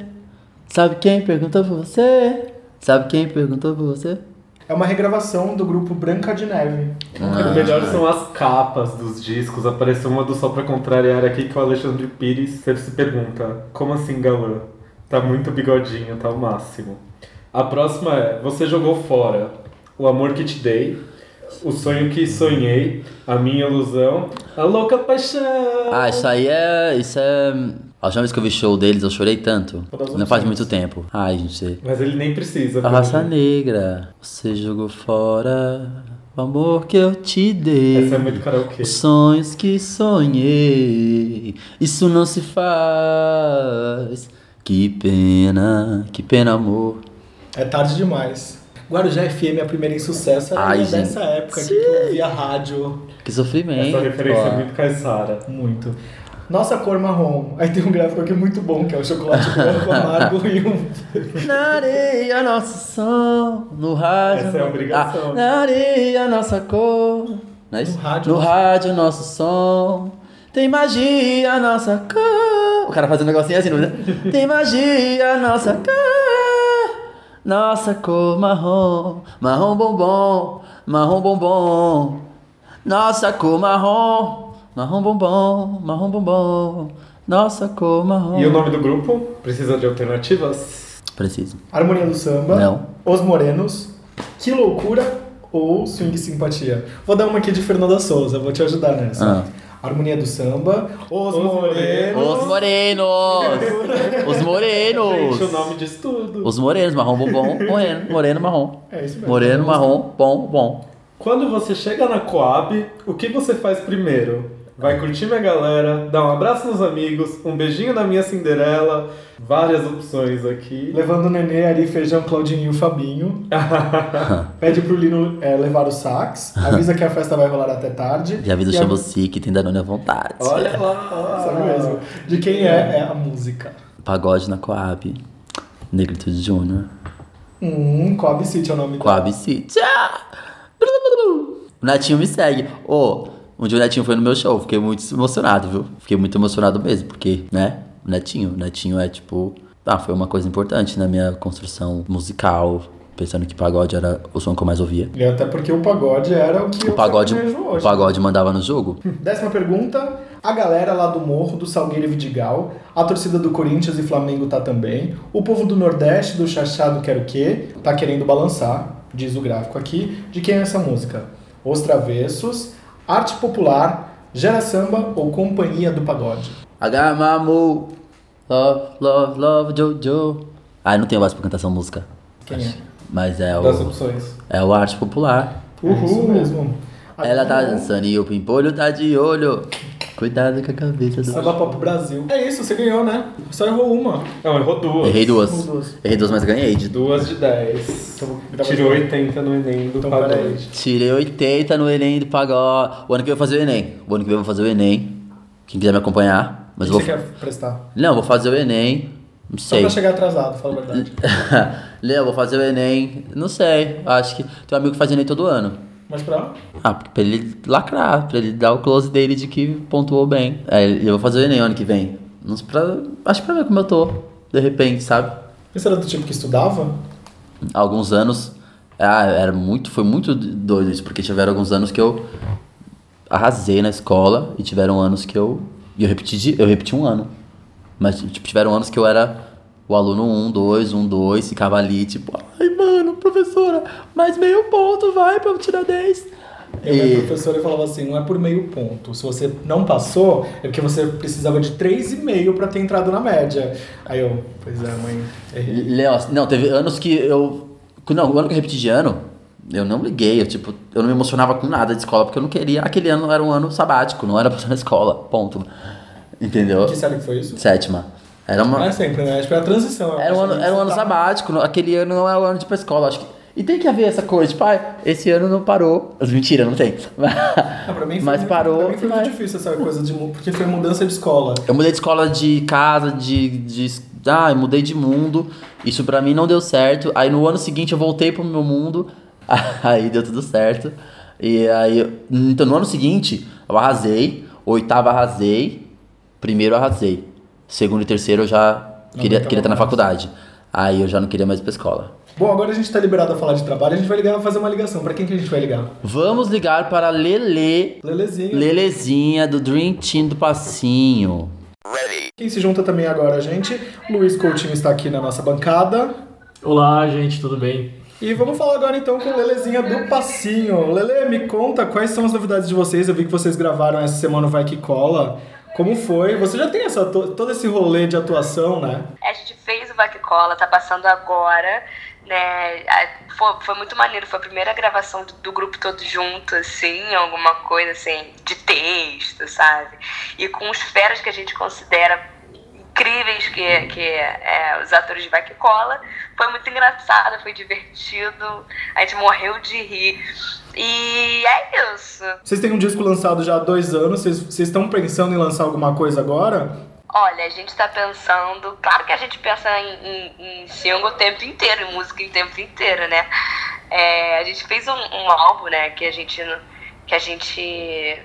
C: Sabe quem perguntou por você? Sabe quem perguntou por você?
A: é uma regravação do grupo Branca de Neve.
C: Ah.
B: O melhor são as capas dos discos. Apareceu uma do Só Pra Contrariar aqui que o Alexandre Pires sempre se pergunta: como assim, galã? Tá muito bigodinho, tá o máximo. A próxima é: Você jogou fora o amor que te dei, o sonho que sonhei, a minha ilusão, a louca paixão.
C: Ah, isso aí é. Isso é. A última vez que eu vi show deles, eu chorei tanto. Não faz muito tempo. Ai, gente.
B: Mas ele nem precisa.
C: A raça negra, você jogou fora o amor que eu te dei.
B: Essa é muito karaokê.
C: Os sonhos que sonhei, isso não se faz. Que pena, que pena, amor.
A: É tarde demais. Guarujá FM, a primeira em sucesso, era
C: Ai, gente.
A: dessa época que eu ouvia rádio
C: Que sofrimento.
B: Essa referência é muito Caissara.
A: muito. Nossa cor marrom. Aí tem um gráfico aqui muito bom, que é o chocolate [LAUGHS] branco amargo e um.
C: Na areia, nosso som, no rádio.
B: Essa é a obrigação.
C: Ah, na areia, nossa cor. É?
A: No rádio,
C: no
A: nosso-
C: rádio, nosso som. Tem magia, nossa cor. O cara faz um negocinho assim, não é? Tem magia, nossa cor. Nossa cor marrom, marrom bombom, marrom bombom. Nossa cor marrom, marrom bombom, marrom bombom. Nossa cor marrom.
B: E o nome do grupo? Precisa de alternativas?
C: Preciso.
A: Harmonia do Samba.
C: Não.
A: Os Morenos. Que Loucura ou Swing Simpatia. Vou dar uma aqui de Fernanda Souza, vou te ajudar nessa.
C: Ah.
A: Harmonia do Samba. Os,
B: Os
A: Morenos.
C: Os morenos! Os morenos! [LAUGHS]
B: Gente, o nome diz tudo.
C: Os morenos, marrom, bombom, moreno, moreno, marrom.
A: É isso mesmo.
C: Moreno, marrom, bom, bom.
B: Quando você chega na Coab, o que você faz primeiro? Vai curtir minha galera, dar um abraço nos amigos, um beijinho na minha Cinderela, várias opções aqui.
A: Levando o Nenê, Ari, Feijão, Claudinho e o Fabinho. [LAUGHS] Pede pro Lino é, levar o sax. Avisa que a festa vai rolar até tarde.
C: Já vi do
A: E a-
C: Chamboci que tem Danone à vontade.
B: Olha lá!
A: Sabe mesmo. De quem é, é a música.
C: Pagode na Coab. Negritude Júnior.
A: Hum, Coab City é o nome
C: Coab City. Ah! O Netinho me segue. Ô, um dia o Netinho foi no meu show. Fiquei muito emocionado, viu? Fiquei muito emocionado mesmo, porque, né? O Netinho. O Netinho é tipo. Ah, foi uma coisa importante na minha construção musical. Pensando que pagode era o som que eu mais ouvia.
A: E até porque o pagode era o que
C: O pagode,
A: vejo
C: o
A: hoje.
C: pagode mandava no jogo.
A: Décima pergunta. A galera lá do Morro, do Salgueiro e Vidigal, a torcida do Corinthians e Flamengo tá também, o povo do Nordeste, do Chachado Quero O Quê, tá querendo balançar, diz o gráfico aqui. De quem é essa música? Os Travessos, Arte Popular, Gera Samba ou Companhia do Pagode?
C: Agamamu, love, love, love, Jojo. Ah, não tenho voz pra cantar essa música.
A: Quem é?
C: Mas é
B: Das
C: o,
B: opções.
C: é o arte popular.
A: É isso mesmo.
C: Ela tá dançando e o pimpolho tá de olho. Cuidado com a cabeça do.
A: Samba Pop Brasil. É isso, você ganhou, né? Só errou uma.
B: Não, errou duas.
C: Errei duas.
A: Duas.
C: Errei duas, mas ganhei. De...
B: Duas de dez.
A: Então, vou gravar
B: Tirou
A: de novo.
B: 80 no Enem do
A: Então,
B: pagode.
C: Tirei 80 no Enem do pagode. O ano que vem eu vou fazer o Enem. O ano que vem eu vou fazer o Enem. Quem quiser me acompanhar. Mas
A: O que
C: vou.
A: você quer prestar?
C: Não, vou fazer o Enem. Não
A: Só
C: sei.
A: pra chegar atrasado, fala a verdade. [LAUGHS]
C: Léo, vou fazer o Enem. Não sei. Acho que tem um amigo que faz Enem todo ano.
A: Mas pra...
C: Ah, pra ele lacrar, pra ele dar o close dele de que pontuou bem. Aí eu vou fazer o Enem ano que vem. Não pra, acho que pra ver como eu tô, de repente, sabe?
A: Você era do tipo que estudava?
C: Há alguns anos, ah, era muito, foi muito doido isso, porque tiveram alguns anos que eu arrasei na escola e tiveram anos que eu, e eu repeti, eu repeti um ano. Mas tipo, tiveram anos que eu era o aluno 1, 2, 1, 2, ficava ali, tipo, ai mano, professora, mais meio ponto, vai pra eu tirar 10.
A: Eu minha
C: E-
A: professora falava assim, não é por meio ponto. Se você não passou, é porque você precisava de 3,5 pra ter entrado na média. Aí eu, pois é, mãe, errei.
C: Léo, não, teve anos que eu. Não, o ano que eu repeti de ano, eu não liguei, eu, tipo, eu não me emocionava com nada de escola, porque eu não queria. Aquele ano era um ano sabático, não era pra estar na escola, ponto. Entendeu?
A: Que série que foi isso?
C: Sétima. Era
A: Não
C: uma.
A: é sempre, né? Acho que era a transição.
C: Era um ano, era um ano sabático, não- aquele ano não era o ano de ir pra escola, acho que. E tem que haver essa coisa, tipo, ah, esse ano não parou. Mentira, não tem. [LAUGHS]
A: Ah, pra mim foi
C: Mas parou.
A: Pra mim foi muito difícil essa coisa de... Porque foi mudança de escola.
C: Eu mudei de escola de casa, de. de ah, eu mudei de mundo. Isso pra mim não deu certo. Aí no ano seguinte eu voltei pro meu mundo. [LAUGHS] Aí deu tudo certo. E aí. Então no ano seguinte eu arrasei. Oitavo arrasei. Primeiro arrasei. Segundo e terceiro eu já
A: Não
C: queria, queria estar na faculdade. Aí eu já não queria mais ir pra escola.
A: Bom, agora a gente tá liberado a falar de trabalho, a gente vai ligar fazer uma ligação. Pra quem que a gente vai ligar?
C: Vamos ligar para Lele,
A: Lelezinho.
C: Lelezinha do Dream Team do Passinho.
A: Quem se junta também agora a gente, Luiz Coutinho está aqui na nossa bancada.
E: Olá, gente, tudo bem?
A: E vamos falar agora então com Lelezinha do Passinho. Lele, me conta quais são as novidades de vocês. Eu vi que vocês gravaram essa semana o Vai Que Cola. Como foi? Você já tem essa, to- todo esse rolê de atuação, né?
F: A gente fez o Vac Cola, tá passando agora, né? Foi, foi muito maneiro, foi a primeira gravação do, do grupo todo junto, assim, alguma coisa assim, de texto, sabe? E com os feras que a gente considera incríveis, que, que é, os atores de Vac Cola. Foi muito engraçado, foi divertido, a gente morreu de rir. E é isso.
A: Vocês têm um disco lançado já há dois anos, vocês, vocês estão pensando em lançar alguma coisa agora?
F: Olha, a gente tá pensando. Claro que a gente pensa em, em, em single o tempo inteiro, em música o tempo inteiro, né? É, a gente fez um, um álbum, né, que a gente. Que a gente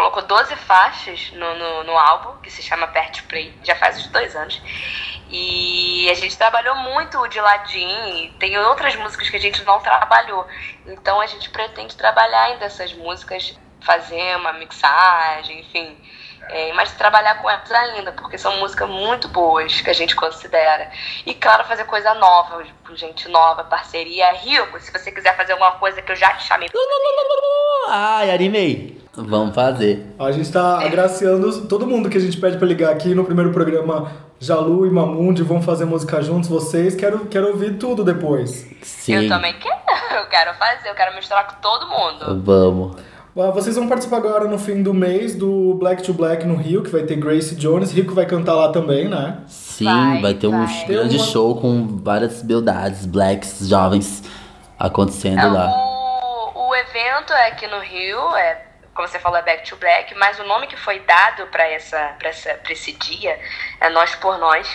F: colocou 12 faixas no, no, no álbum, que se chama Pert Play, já faz uns dois anos. E a gente trabalhou muito de ladinho, e tem outras músicas que a gente não trabalhou. Então a gente pretende trabalhar ainda essas músicas, fazer uma mixagem, enfim. É, mas trabalhar com elas ainda, porque são músicas muito boas que a gente considera. E claro, fazer coisa nova, com gente nova, parceria. Rico, se você quiser fazer alguma coisa que eu já te chamei pra
C: Ai, animei. Vamos fazer.
A: A gente tá agraciando todo mundo que a gente pede pra ligar aqui no primeiro programa. Jalu e Mamundi vão fazer música juntos, vocês. Quero, quero ouvir tudo depois.
C: Sim.
F: Eu também quero, eu quero fazer, eu quero misturar com todo mundo.
C: Vamos.
A: Ah, Vocês vão participar agora no fim do mês do Black to Black no Rio, que vai ter Grace Jones. Rico vai cantar lá também, né?
C: Sim,
F: Vai,
C: vai, ter um
F: vai.
C: grande
A: uma-
C: show com várias beldades, blacks, jovens acontecendo
F: É,
C: lá.
F: O, o evento é aqui no Rio, é, como você falou, é Back to Black, mas o nome que foi dado para essa, pra essa, pra esse dia é Nós por Nós.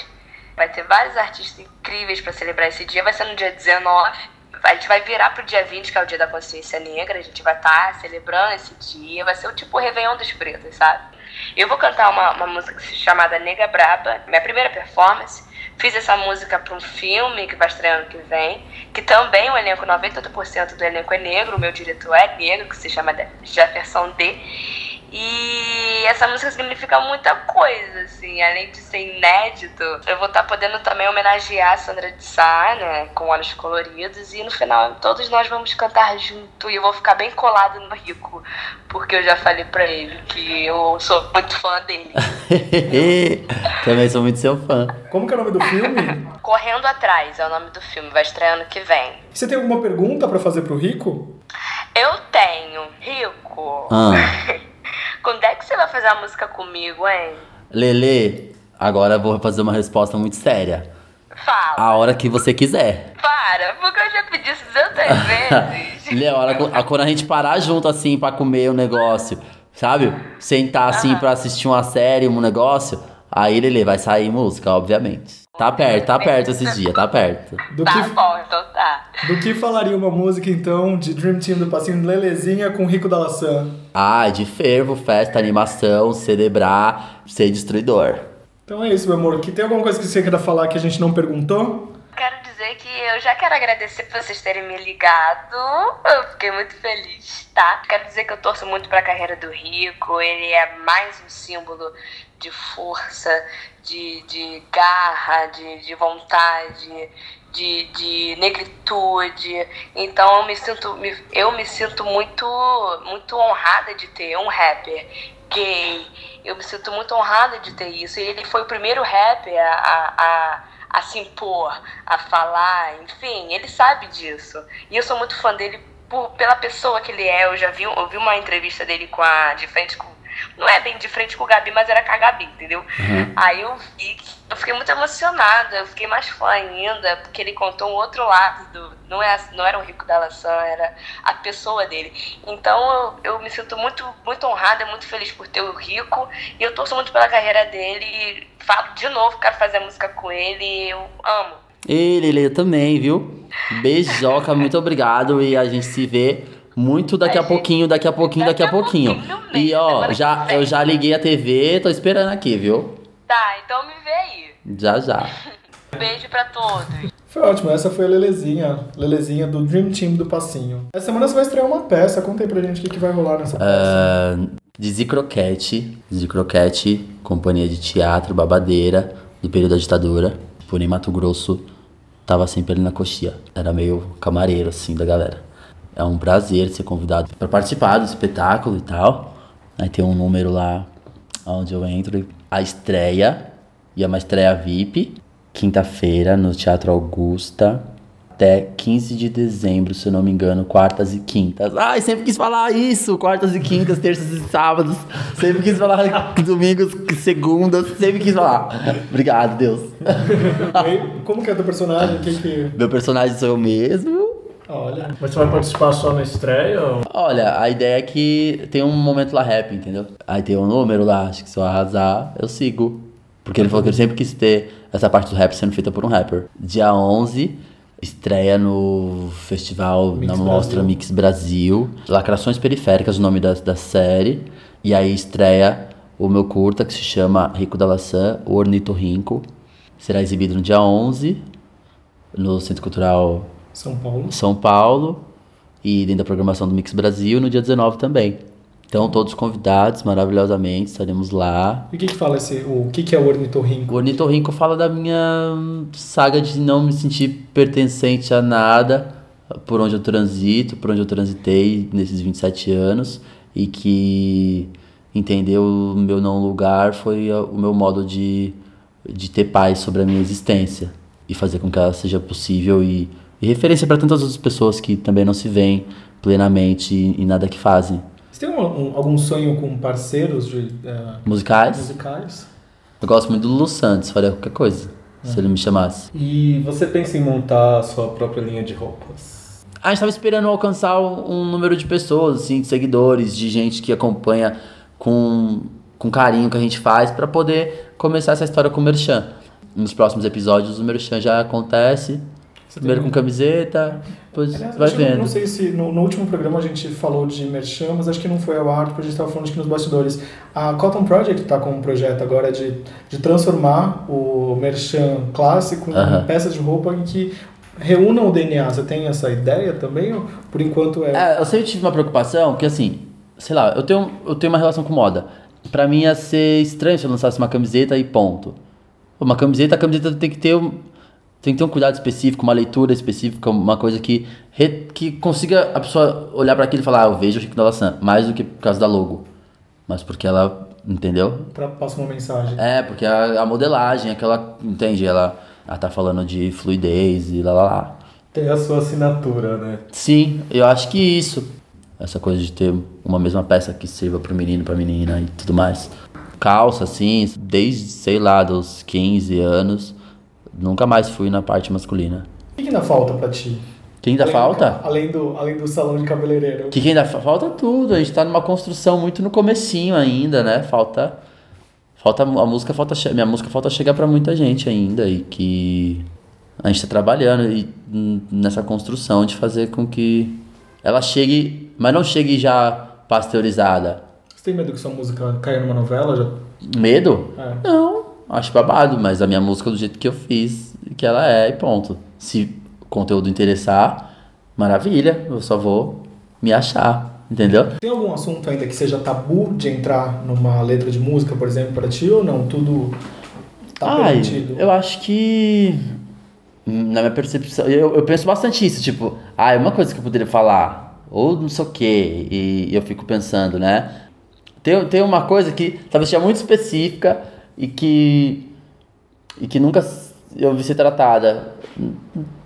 F: Vai ter vários artistas incríveis para celebrar esse dia, vai ser no dia 19. A gente vai virar pro dia 20, que é o dia da consciência negra, a gente vai estar celebrando esse dia, vai ser o tipo Réveillon dos Pretos, sabe? Eu vou cantar uma, uma música chamada Nega Braba, minha primeira performance. Fiz essa música para um filme que vai estrear ano que vem, que também o elenco, 90% do elenco é negro, o meu diretor é negro, que se chama Jefferson D. E essa música significa muita coisa, assim, além de ser inédito, eu vou estar podendo também homenagear a Sandra de Sá, né, com olhos coloridos, e no final todos nós vamos cantar junto, e eu vou ficar bem colado no Rico, porque eu já falei pra ele que eu sou muito fã dele. [LAUGHS]
C: Também sou muito seu fã.
A: Como que é o nome do filme? [LAUGHS]
F: Correndo Atrás é o nome do filme, vai estrear ano que vem.
A: Você tem alguma pergunta pra fazer pro Rico?
F: Eu tenho, Rico.
C: Ah. [LAUGHS]
F: Quando é que você vai fazer a música comigo, hein?
C: Lele, agora eu vou fazer uma resposta muito séria.
F: Fala.
C: A hora que você quiser.
F: Para, porque eu já pedi isso tantas [LAUGHS] vezes.
C: Lê, a hora a- quando a gente parar junto assim pra comer um negócio, sabe? Sentar assim pra assistir uma série, um negócio, aí Lele vai sair música, obviamente. Tá perto, tá perto esse dia, tá perto.
A: Do
F: Tá
A: que,
F: bom, então tá.
A: do que falaria uma música, então, de Dream Team do Passinho Lelezinha com Rico da Laçã?
C: Ah, de fervo, festa, animação, celebrar, ser destruidor.
A: Então é isso, meu amor. Que tem alguma coisa que você queira falar que a gente não perguntou?
F: Quero dizer que eu já quero agradecer por vocês terem me ligado. Eu fiquei muito feliz, tá? Quero dizer que eu torço muito pra carreira do Rico. Ele é mais um símbolo de força, de, de garra, de, de vontade, de, de negritude. Então eu me sinto, eu me sinto muito, muito honrada de ter um rapper gay. Eu me sinto muito honrada de ter isso. Ele foi o primeiro rapper a, a, a, a se impor, a falar, enfim, ele sabe disso. E eu sou muito fã dele por, pela pessoa que ele é. Eu já vi, eu vi uma entrevista dele com a de frente com não é bem de frente com o Gabi, mas era com a Gabi, entendeu? Aí eu vi que eu fiquei muito emocionada, eu fiquei mais fã ainda, porque ele contou um outro lado do. Não, é, não era o rico da Laçã, era a pessoa dele. Então eu, eu me sinto muito, muito honrada, muito feliz por ter o Rico, e eu torço muito pela carreira dele. E falo de novo, quero fazer música com ele, eu amo.
C: E Lele também, viu? Beijoca, muito obrigado e a gente se vê muito daqui a pouquinho, daqui a pouquinho, daqui a
F: daqui a
C: pouquinho. E ó,
F: semana
C: já, eu já liguei a TV, tô esperando aqui, viu?
F: Tá, então me vê aí.
C: Já já. [LAUGHS]
F: Beijo pra todos.
A: Foi ótimo, essa foi a Lelezinha, Lelezinha do Dream Team do Passinho. Essa semana você vai estrear uma peça, conta aí pra gente o que, que vai rolar nessa peça.
C: Ah, Dizzy Croquete, Dizzy Croquete, companhia de teatro babadeira do período da ditadura. Porém, Mato Grosso tava sempre ali na coxia. Era meio camareiro, assim, da galera. É um prazer ser convidado para participar do espetáculo e tal. Aí tem um número lá onde eu entro. A estreia, e é uma estreia VIP, quinta-feira no Teatro Augusta, até 15 de dezembro, se eu não me engano, quartas e quintas. Ai, sempre quis falar isso, quartas e quintas, terças e sábados. Sempre quis falar [LAUGHS] domingos, segundas, sempre quis falar. Obrigado, Deus.
A: Como que é teu personagem? Que que...
C: Meu personagem sou eu mesmo.
A: Olha,
E: Mas você vai participar só na estreia? Ou...
C: Olha, a ideia é que tem um momento lá rap, entendeu? Aí tem um número lá, acho que se eu arrasar, eu sigo. Porque ele falou que ele sempre quis ter essa parte do rap sendo feita por um rapper. Dia 11, estreia no festival,
A: Mix
C: na Mostra
A: Brasil.
C: Mix Brasil. Lacrações Periféricas, o nome da, da série. E aí estreia o meu curta, que se chama Rico da Laçã, o Ornitorrinco. Será exibido no dia 11, no Centro Cultural
A: São Paulo.
C: são Paulo e dentro da programação do Mix Brasil no dia 19 também. Então, todos convidados maravilhosamente, estaremos lá.
A: E o que que fala esse... O que que é o ornitorrinco?
C: O Ornitorrinco fala da minha saga de não me sentir pertencente a nada, por onde eu transito, por onde eu transitei nesses 27 anos, e que entender o meu não lugar foi o meu modo de, de ter paz sobre a minha existência e fazer com que ela seja possível e, e referência para tantas outras pessoas que também não se veem plenamente em nada que fazem.
A: Você tem um- um- algum sonho com parceiros de, eh,
C: Musicais?
A: musicais?
C: Eu gosto muito do Lu Santos, faria qualquer coisa, se ele me chamasse.
B: E você pensa em montar a sua própria linha de roupas?
C: A gente tava esperando alcançar um número de pessoas, assim, de seguidores, de gente que acompanha com, com carinho o que a gente faz pra poder começar essa história com o Merchan. Nos próximos episódios o Merchan já acontece. Primeiro com camiseta, depois vai
A: que
C: vendo.
A: Não sei se no, no último programa a gente falou de Merchan, mas acho que não foi ao ar, porque a gente estava falando aqui nos bastidores. A Cotton Project está com um projeto agora de, de transformar o Merchan clássico
C: Aham.
A: em peças de roupa em que reúnam o DNA. Você tem essa ideia também? Ou por enquanto é.
C: É, eu sempre tive uma preocupação, porque assim, sei lá, eu tenho, eu tenho uma relação com moda. Pra mim ia ser estranho se eu lançasse uma camiseta e ponto. Uma camiseta, a camiseta tem que ter um, tem que ter um cuidado específico, uma leitura específica, uma coisa que, re- que consiga a pessoa olhar pra aquilo e falar, ah, eu vejo o Rico da Laçã, mais do que por causa da logo. Mas porque ela, entendeu?
A: Pra passar uma mensagem.
C: É, porque a, a modelagem, aquela, entende? Ela, ela tá falando de fluidez e lá lá lá.
B: Tem a sua assinatura, né?
C: Sim, eu acho que isso. Essa coisa de ter uma mesma peça que sirva pro menino, pra menina e tudo mais. Calça, assim, desde, sei lá, dos 15 anos, nunca mais fui na parte masculina.
A: O que, ainda falta pra ti?
C: Que ainda
A: Além-
C: falta?
A: Além do, além do salão de cabeleireiro.
C: O que, que ainda fa- falta tudo. A gente tá numa construção muito no comecinho ainda, né? Falta. Falta a música, falta minha música falta chegar pra muita gente ainda e que a gente tá trabalhando e, nessa construção de fazer com que ela chegue, mas não chegue já pasteurizada.
A: Você tem medo que sua música caia numa novela? Já...
C: Medo?
A: É.
C: Não, acho babado, mas a minha música do jeito que eu fiz, que ela é e ponto. Se o conteúdo interessar, maravilha, eu só vou me achar, entendeu?
A: Tem algum assunto ainda que seja tabu de entrar numa letra de música, por exemplo, para ti ou não? Tudo tá
C: Ai,
A: permitido?
C: eu acho que. Na minha percepção, eu, eu penso bastante isso, tipo, ah, é uma coisa que eu poderia falar, ou não sei o quê, e eu fico pensando, né? Tem, tem uma coisa que talvez seja muito específica e que. e que nunca eu vi ser tratada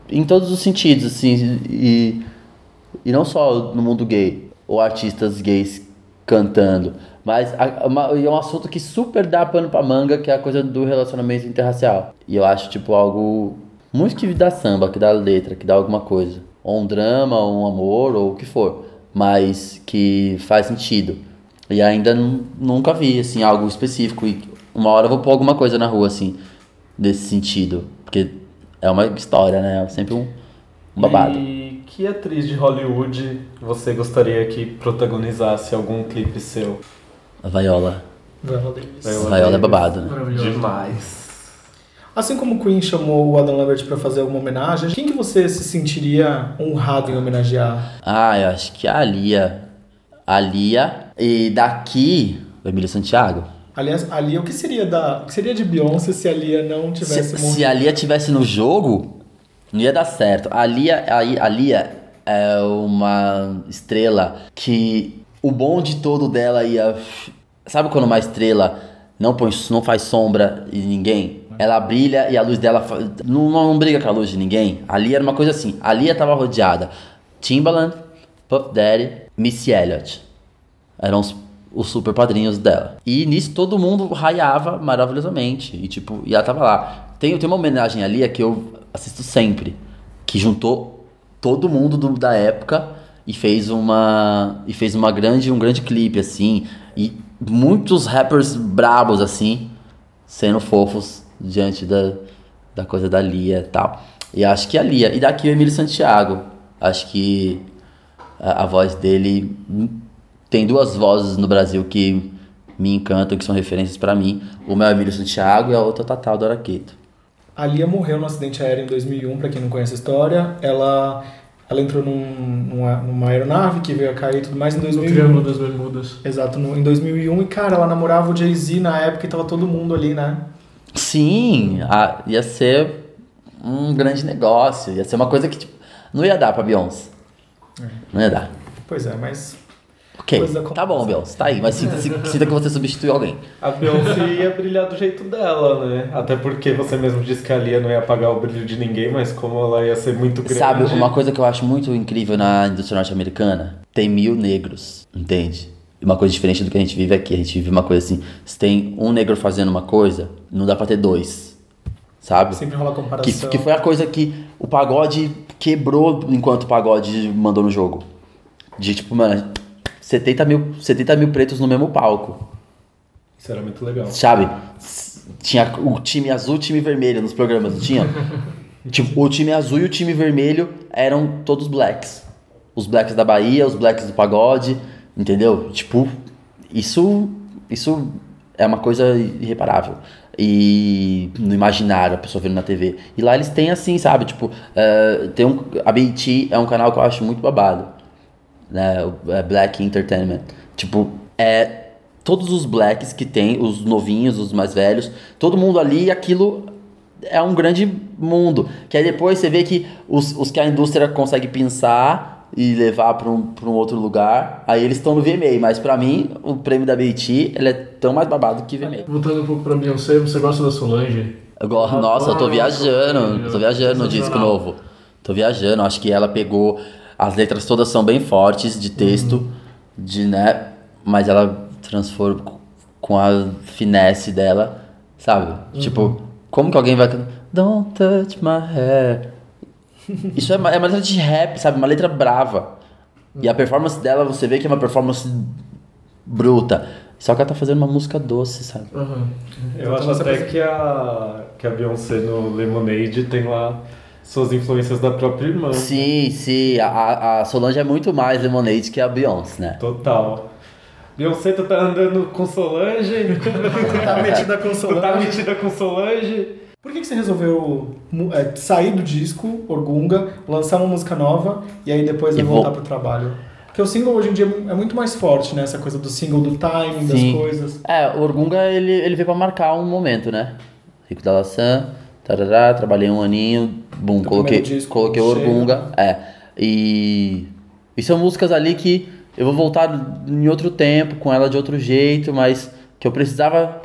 C: em todos os sentidos, assim, e, e não só no mundo gay, ou artistas gays cantando, mas é um assunto que super dá pano pra manga, que é a coisa do relacionamento interracial. E eu acho, tipo, algo muito que dá samba, que dá letra, que dá alguma coisa. Ou um drama, ou um amor, ou o que for, mas que faz sentido. E ainda nu- nunca vi, assim, algo específico. E uma hora eu vou pôr alguma coisa na rua, assim, desse sentido. Porque é uma história, né? É sempre um, um babado.
B: E que atriz de Hollywood você gostaria que protagonizasse algum clipe seu?
C: A Vaiola.
A: Viola Davis.
B: Viola
C: A Vaiola é babado, né?
E: Maravilhoso.
B: Demais.
A: Assim como o Queen chamou o Adam Lambert pra fazer alguma homenagem, quem que você se sentiria honrado em homenagear?
C: Ah, eu acho que a Lia. A Lia. E daqui, o Emílio Santiago.
A: Aliás, a Lia, o que seria da, o que seria de Beyoncé se a Lia não
C: Se,
A: tivesse
C: se
A: morrido?
C: a Lia tivesse no jogo, não ia dar certo. A Lia, a, a Lia é uma estrela que o bonde todo dela ia. Sabe quando uma estrela não, põe, não faz sombra em ninguém? Ela brilha e a luz dela não, não briga com a luz de ninguém. A Lia era uma coisa assim. A Lia tava rodeada. Timbaland, Puff Daddy, Missy Elliott. Eram os, os super padrinhos dela. E nisso todo mundo raiava maravilhosamente. E tipo, e ela tava lá. Tem, tem uma homenagem ali que eu assisto sempre. Que juntou todo mundo do- da época e fez uma. E fez uma grande, um grande clipe, assim. E muitos rappers brabos, assim, sendo fofos diante da, da coisa da Lia e tal. E acho que a Lia. E daqui o Emílio Santiago. Acho que a, a voz dele tem duas vozes no Brasil que me encantam, que são referências pra mim. Uma é o Emílio Santiago e a outra é o Tatal do Araqueto.
A: A Lia morreu no acidente aéreo em 2001, pra quem não conhece a história. Ela, ela entrou num- numa, numa aeronave que veio a cair e tudo mais em
E: No
A: 2001.
E: Triângulo das Bermudas.
A: Exato, no, em 2001. E, cara, ela namorava o Jay-Z na época e tava todo mundo ali, né?
C: Sim, a- ia ser um grande negócio. Ia ser uma coisa que tipo, não ia dar pra Beyoncé. Não ia dar.
A: Pois é, mas
C: Ok, tá bom, Beyoncé, tá aí. Mas sinta, [LAUGHS] sinta que você substituiu alguém.
B: A Beyoncé ia brilhar do jeito dela, né? Até porque você mesmo disse que a Lia não ia apagar o brilho de ninguém, mas como ela ia ser muito grande.
C: Sabe, uma coisa que eu acho muito incrível na indústria norte-americana? Tem mil negros, entende? Uma coisa diferente do que a gente vive aqui. A gente vive uma coisa assim, se tem um negro fazendo uma coisa, não dá pra ter dois. Sabe?
A: sempre rola
C: Que,
A: comparação.
C: que foi a coisa que o pagode quebrou enquanto o pagode mandou no jogo. De tipo, mano, 70 mil, 70 mil pretos no mesmo palco.
B: Isso era muito legal.
C: Sabe? Tinha o time azul e o time vermelho nos programas, não tinha? [LAUGHS] tipo, o time azul e o time vermelho eram todos blacks. Os blacks da Bahia, os blacks do pagode, entendeu? Tipo, isso, isso é uma coisa irreparável. E no imaginário, a pessoa vendo na TV. E lá eles têm assim, sabe? Tipo, eh, tem um, a BET é um canal que eu acho muito babado né, é Black Entertainment. Tipo, é todos os blacks que tem, os novinhos, os mais velhos, todo mundo ali, aquilo é um grande mundo. Que aí depois você vê que os, os que a indústria consegue pensar e levar para um, pra um outro lugar, aí eles estão no VMA. Mas pra mim, o prêmio da BET, ele é tão mais babado que VMA.
E: Voltando um pouco pra Beyoncé, você gosta da Solange?
C: Eu gosto, nossa, eu tô viajando, tô viajando no disco novo. Tô viajando, acho que ela pegou. As letras todas são bem fortes de texto, de, né? Mas ela transforma com a finesse dela, sabe? Tipo, como que alguém vai. Don't touch my hair. Isso é uma, é uma letra de rap, sabe? Uma letra brava. E a performance dela, você vê que é uma performance bruta. Só que ela tá fazendo uma música doce, sabe?
E: Aham.
B: Eu acho até que a, que a Beyoncé no Lemonade tem lá suas influências da própria irmã.
C: Sim, sim. A, a Solange é muito mais Lemonade que a Beyoncé, né?
B: Total. Beyoncé, tu tá andando com Solange? [LAUGHS]
A: Tá metida com
B: tu tá
A: Solange.
B: metida com Solange?
A: Por que, que você resolveu é, sair do disco, Orgunga, lançar uma música nova e aí depois
C: E
A: vai
C: vou-
A: voltar pro trabalho? Porque o single hoje em dia é muito mais forte, né? Essa coisa do single, do timing, das
C: Sim.
A: coisas.
C: É, o Orgunga, ele, ele veio pra marcar um momento, né? Rico da Laçã, tarará, trabalhei um aninho, bum,
A: Teu
C: coloquei,
A: disco,
C: coloquei. Orgunga. É. E, e são músicas ali que eu vou voltar em outro tempo, com ela de outro jeito, mas que eu precisava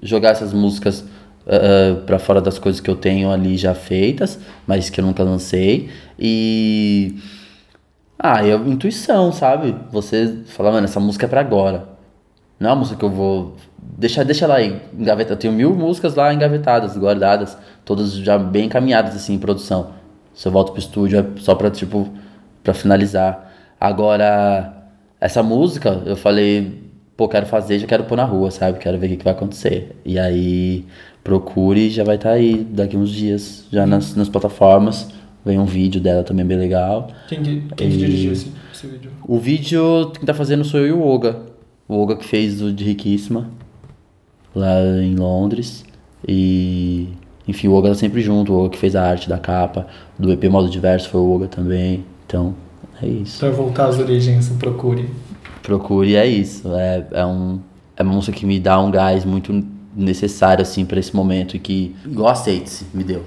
C: jogar essas músicas uh, para fora das coisas que eu tenho ali já feitas, mas que eu nunca lancei. E. Ah, é intuição, sabe? Você fala, mano, essa música é pra agora. Não é uma música que eu vou. Deixa, deixa ela aí, engavetada. Eu tenho mil músicas lá engavetadas, guardadas, todas já bem encaminhadas assim em produção. Se eu volto pro estúdio é só pra, tipo, pra finalizar. Agora, essa música, eu falei, pô, quero fazer, já quero pôr na rua, sabe? Quero ver o que, que vai acontecer. E aí, procure, já vai estar aí daqui uns dias, já nas, nas plataformas. Vem um vídeo dela também bem legal.
A: Quem, que- quem que
C: E-
A: dirigiu esse, esse vídeo?
C: O vídeo quem tá fazendo sou eu e o Oga. O Oga que fez o de Riquíssima, lá em Londres. E Enfim, o Oga tá sempre junto, o Oga que fez a arte da capa, do EP Modo Diverso foi o Oga também. Então, é isso.
A: Pra voltar às origens, procure.
C: Procure, é isso. É, é, um, é uma música que me dá um gás muito necessário, assim, pra esse momento e que, igual aceite-se, me deu.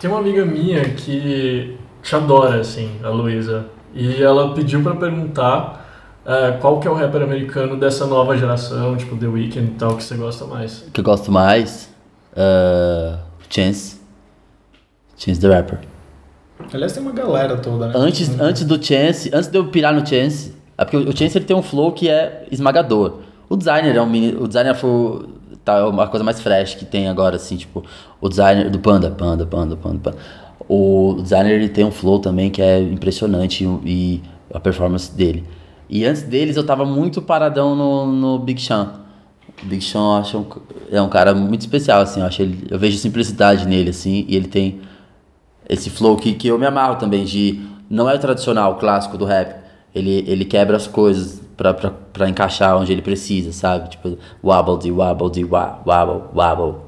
E: Tem uma amiga minha que te adora, assim, a Luísa. E ela pediu pra perguntar é, qual que é o rapper americano dessa nova geração, tipo The Weeknd e tal, que você gosta mais.
C: Que eu gosto mais, uh, Chance. Chance the Rapper.
A: Aliás, tem uma galera toda, né?
C: Antes, antes do Chance, antes de eu pirar no Chance, é porque o Chance ele tem um flow que é esmagador. O designer é um mini, o designer foi tá uma coisa mais fresh que tem agora assim, tipo, o designer do Panda, Panda, Panda, Panda, Panda. O designer ele tem um flow também que é impressionante e, e a performance dele. E antes deles eu tava muito paradão no, no Big Sean. O Big Sean eu acho um, é um cara muito especial assim, eu acho ele, eu vejo simplicidade nele assim, e ele tem esse flow que, que eu me amarro também, de não é o tradicional, o clássico do rap. Ele, ele quebra as coisas pra, pra, pra encaixar onde ele precisa, sabe? Tipo, wobble de wobble de wobble, wobble, wobble.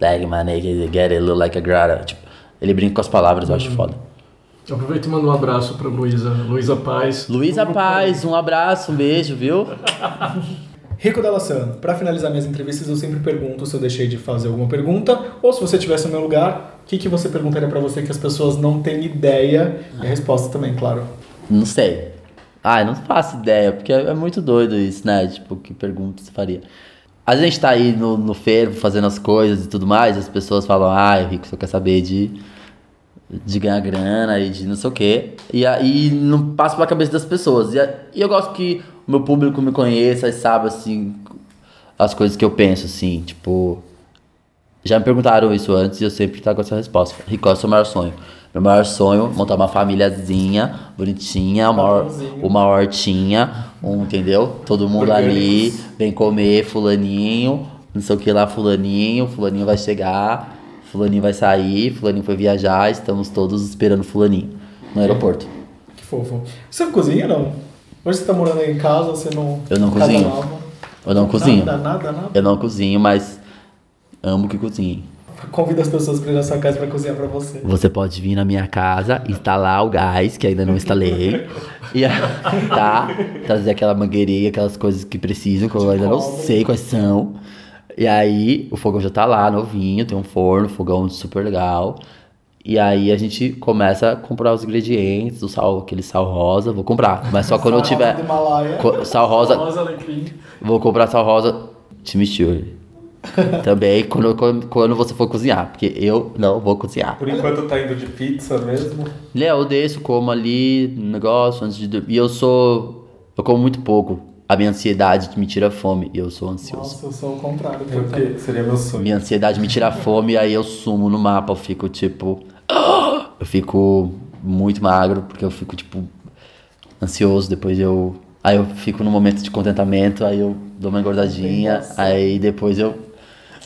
C: Leg my naked, get it, look like a grata. Tipo, ele brinca com as palavras, eu acho foda.
E: Aproveita e manda um abraço pra Luísa. Luísa Paz.
C: Luísa Paz, um abraço, um beijo, viu? [LAUGHS]
A: Rico Dalassan, pra finalizar minhas entrevistas, eu sempre pergunto se eu deixei de fazer alguma pergunta, ou se você estivesse no meu lugar, o que, que você perguntaria pra você que as pessoas não têm ideia? E a resposta também, claro.
C: Não sei. Ah, eu não faço ideia, porque é é muito doido isso, né? Tipo, que pergunta você faria? A gente tá aí no, no fervo fazendo as coisas e tudo mais, as pessoas falam, ah, o Rico só quer saber de, de ganhar grana e de não sei o quê. E aí não passa pela cabeça das pessoas. E, e eu gosto que o meu público me conheça e saiba, assim, as coisas que eu penso, assim, tipo... Já me perguntaram isso antes e eu sempre trago essa resposta. Rico, qual é o seu maior sonho? Meu maior sonho é montar uma famíliazinha, bonitinha, uma,
A: Padrãozinho.
C: uma hortinha, um, entendeu? Todo mundo ali, vem comer, fulaninho, não sei o que lá, fulaninho, fulaninho vai chegar, fulaninho vai sair, fulaninho foi viajar, estamos todos esperando fulaninho no aeroporto.
A: Que fofo. Você cozinha, não? Hoje você tá morando aí em casa, você não...
C: Eu não cozinho.
A: nova.
C: Eu não cozinho.
A: Nada, nada, nada.
C: Eu não cozinho, mas amo que cozinhe.
A: Convida as pessoas pra ir na sua casa pra cozinhar pra você.
C: Você pode vir na minha casa, instalar o gás, que ainda não instalei, e [LAUGHS] tá, trazer aquela mangueirinha, aquelas coisas que precisam, que eu ainda não sei quais são. E aí, o fogão já tá lá, novinho, tem um forno, fogão super legal. E aí a gente começa a comprar os ingredientes, o sal, aquele sal rosa, vou comprar. Mas só [LAUGHS] quando eu
A: Sal
C: tiver.
A: rosa do Himalaia.
C: co- Sal rosa,
E: Rosa Alecrim.
C: vou comprar sal rosa chimichurri. [LAUGHS] Também quando, quando, quando você for cozinhar, porque eu não vou cozinhar.
B: Por enquanto tá indo de pizza mesmo.
C: Léo, eu desço, como ali no negócio antes de dormir. E eu sou. Eu como muito pouco. A minha ansiedade me tira fome e eu sou ansioso.
A: Nossa, eu sou o contrário.
B: É o que seria meu sonho.
C: Minha ansiedade me tira fome e aí eu sumo no mapa. Eu fico tipo. [GASPS] Eu fico muito magro porque eu fico tipo. Ansioso. Depois eu. Aí eu fico num momento de contentamento. Aí eu dou uma engordadinha. Aí depois eu.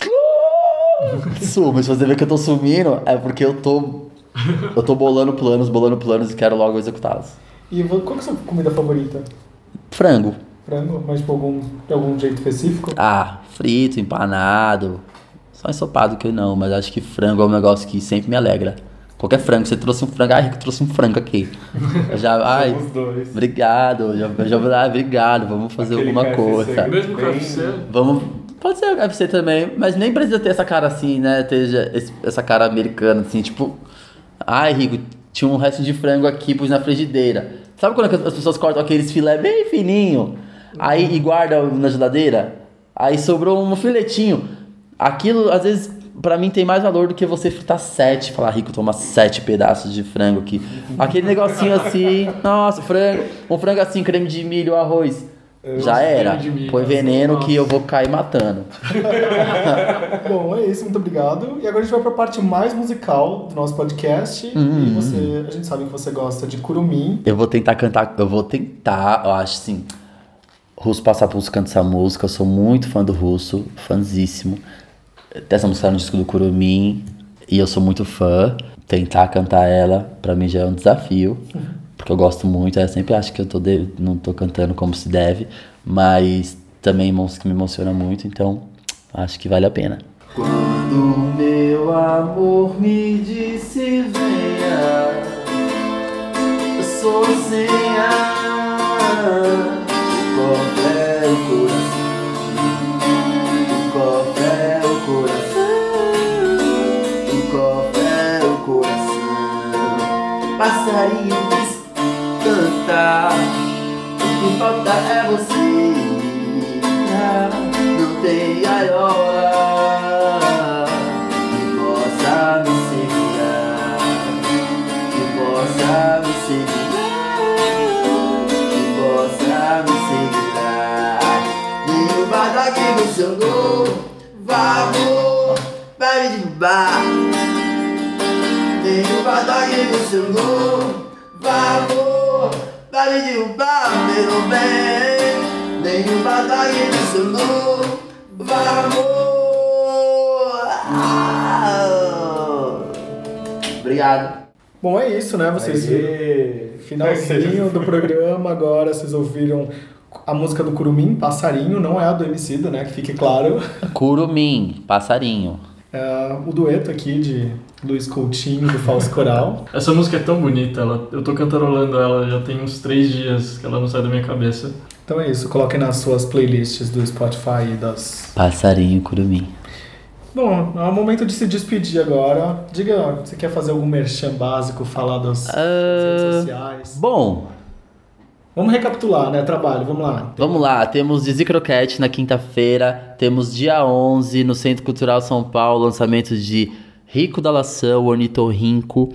C: [LAUGHS] Sumo. Se você ver que eu tô sumindo, é porque eu tô. Eu tô bolando planos, bolando planos e quero logo executá-los.
A: E qual que é a sua comida favorita?
C: Frango.
A: Frango? Mas tipo, algum, de algum jeito específico?
C: Ah, frito, empanado. Só ensopado que não, mas acho que frango é um negócio que sempre me alegra. Qualquer frango, você trouxe um frango, ai, Rico trouxe um frango aqui. Eu já, [LAUGHS] ai,
B: dois.
C: obrigado, eu já, eu já ah, obrigado, vamos fazer
B: Aquele
C: alguma
B: KFC
C: coisa.
E: Mesmo
B: Bem-
E: KFC.
C: Vamos, pode ser KFC também, mas nem precisa ter essa cara assim, né? Ter essa cara americana, assim, tipo, ai, Rico, tinha um resto de frango aqui, pus na frigideira. Sabe quando as pessoas cortam aqueles filé bem fininho, aí e guardam na geladeira? Aí sobrou um filetinho. Aquilo, às vezes, pra mim tem mais valor do que você fritar sete. Falar, Rico, toma sete pedaços de frango aqui. Aquele negocinho assim, nossa, frango, um frango assim, creme de milho, arroz. Já era. Põe
E: nossa,
C: veneno
E: nossa.
C: que eu vou cair matando. [LAUGHS]
A: Bom, é isso, muito obrigado. E agora a gente vai pra parte mais musical do nosso podcast.
C: Uhum.
A: E você, a gente sabe que você gosta de curumim.
C: Eu vou tentar cantar, eu vou tentar, eu acho assim. Russo Passapulso canta essa música, eu sou muito fã do Russo, fãzíssimo. Essa música tá no disco do Curumim e eu sou muito fã. Tentar cantar ela, pra mim já é um desafio, porque eu gosto muito. Eu sempre acho que eu tô de- não tô cantando como se deve, mas também é música que me emociona muito, então acho que vale a pena. Quando meu amor me disse venha Eu sou senha O cofre o coração O cofre o coração O cofre o coração. Passarinho quis cantar O que falta é você. Não tem gaiola derrubar Nenhum badoque no seu vai me derrubar, meu bem Nenhum badoque no seu Ah. Obrigado
A: Bom, é isso, né? Vocês viram.
B: Aê.
A: Finalzinho do [LAUGHS] programa, agora vocês ouviram a música do Curumim, Passarinho, não é a do Emicida, né? Que fique claro.
C: Curumim, passarinho
A: É, o dueto aqui de Luiz Coutinho, do Falso Coral. [LAUGHS]
E: Essa música é tão bonita, ela, eu tô cantarolando ela já tem uns três dias que ela não sai da minha cabeça.
A: Então é isso, coloquem nas suas playlists do Spotify e das...
C: Passarinho, curumim
A: Bom, é o momento de se despedir agora. Diga, você quer fazer algum merchan básico, falar das, das redes sociais?
C: Bom,
A: Vamos recapitular, né? Trabalho, vamos lá.
C: Vamos lá, temos Dizzy Croquete na quinta-feira, temos dia 11 no Centro Cultural São Paulo, lançamento de Rico da Lação, Ornitorrinco.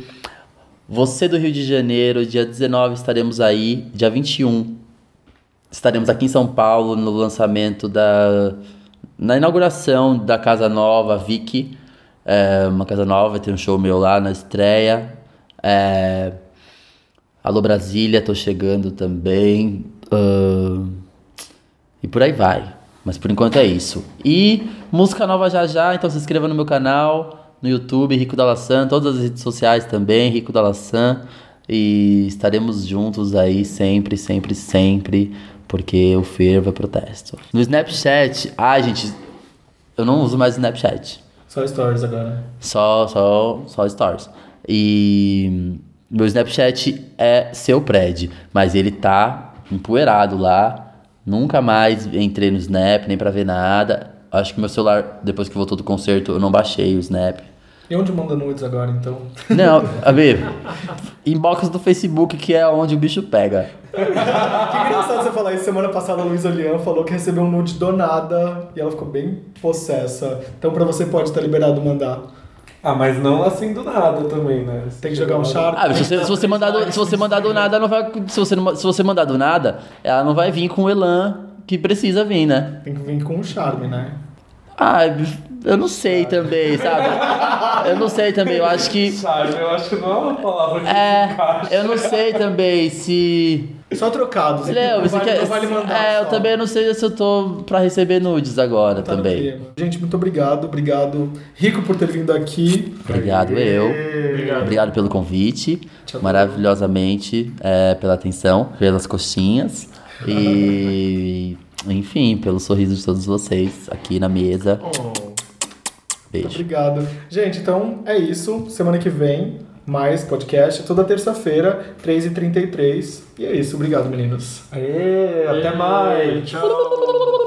C: Você do Rio de Janeiro, dia 19 estaremos aí, dia 21 estaremos aqui em São Paulo no lançamento da... na inauguração da Casa Nova, Vicky, é uma casa nova, tem um show meu lá na estreia. É... Alô Brasília, tô chegando também. ahn, E por aí vai. Mas por enquanto é isso. E música nova já já, então se inscreva no meu canal, no YouTube, Rico da Laçã, todas as redes sociais também, Rico da Laçã. E estaremos juntos aí sempre, sempre, sempre, porque o fervo é protesto. No Snapchat, ai gente, eu não uso mais Snapchat.
A: Só stories agora.
C: Só, só, só stories. E meu Snapchat é seu prédio, mas ele tá empoeirado lá. Nunca mais entrei no Snap, nem pra ver nada. Acho que meu celular, depois que voltou do concerto, eu não baixei o Snap.
A: E onde manda nudes agora, então?
C: Não, [LAUGHS] a ver, inbox do Facebook, que é onde o bicho pega.
A: Que engraçado você falar isso. Semana passada a Luísa Lian falou que recebeu um nude do nada e ela ficou bem possessa. Então pra você pode estar liberado mandar.
B: Ah, mas não assim do nada também, né?
A: Tem que jogar um charme.
C: Ah, se você, se você mandar do, se você mandar do nada, não vai. Se você, se você mandar do nada, ela não vai vir com o elan que precisa vir, né?
A: Tem que vir com um charme, né?
C: Ah, eu não sei também, sabe? Eu não sei também, eu acho que.
B: Charme, eu acho que não é uma palavra que
C: É,
B: encaixa.
C: eu não sei também se.
A: Só trocados.
C: Léo,
A: não
C: você
A: vale,
C: quer.
A: não vale mandar.
C: É, eu
A: só.
C: também não sei se eu tô pra receber nudes agora
A: Tá
C: também.
A: Gente, muito obrigado. Obrigado, Rico, por ter vindo aqui.
C: Obrigado, eu.
E: Obrigado.
C: Obrigado pelo convite,
A: Tchau.
C: maravilhosamente, é, pela atenção, pelas coxinhas e, enfim, pelo sorriso de todos vocês aqui na mesa.
E: Oh.
C: Beijo.
A: Obrigado. Gente, então é isso. Semana que vem, mais podcast. Toda terça-feira, 3h33. E é isso. Obrigado, meninos.
B: Aê, até mais.
E: Tchau.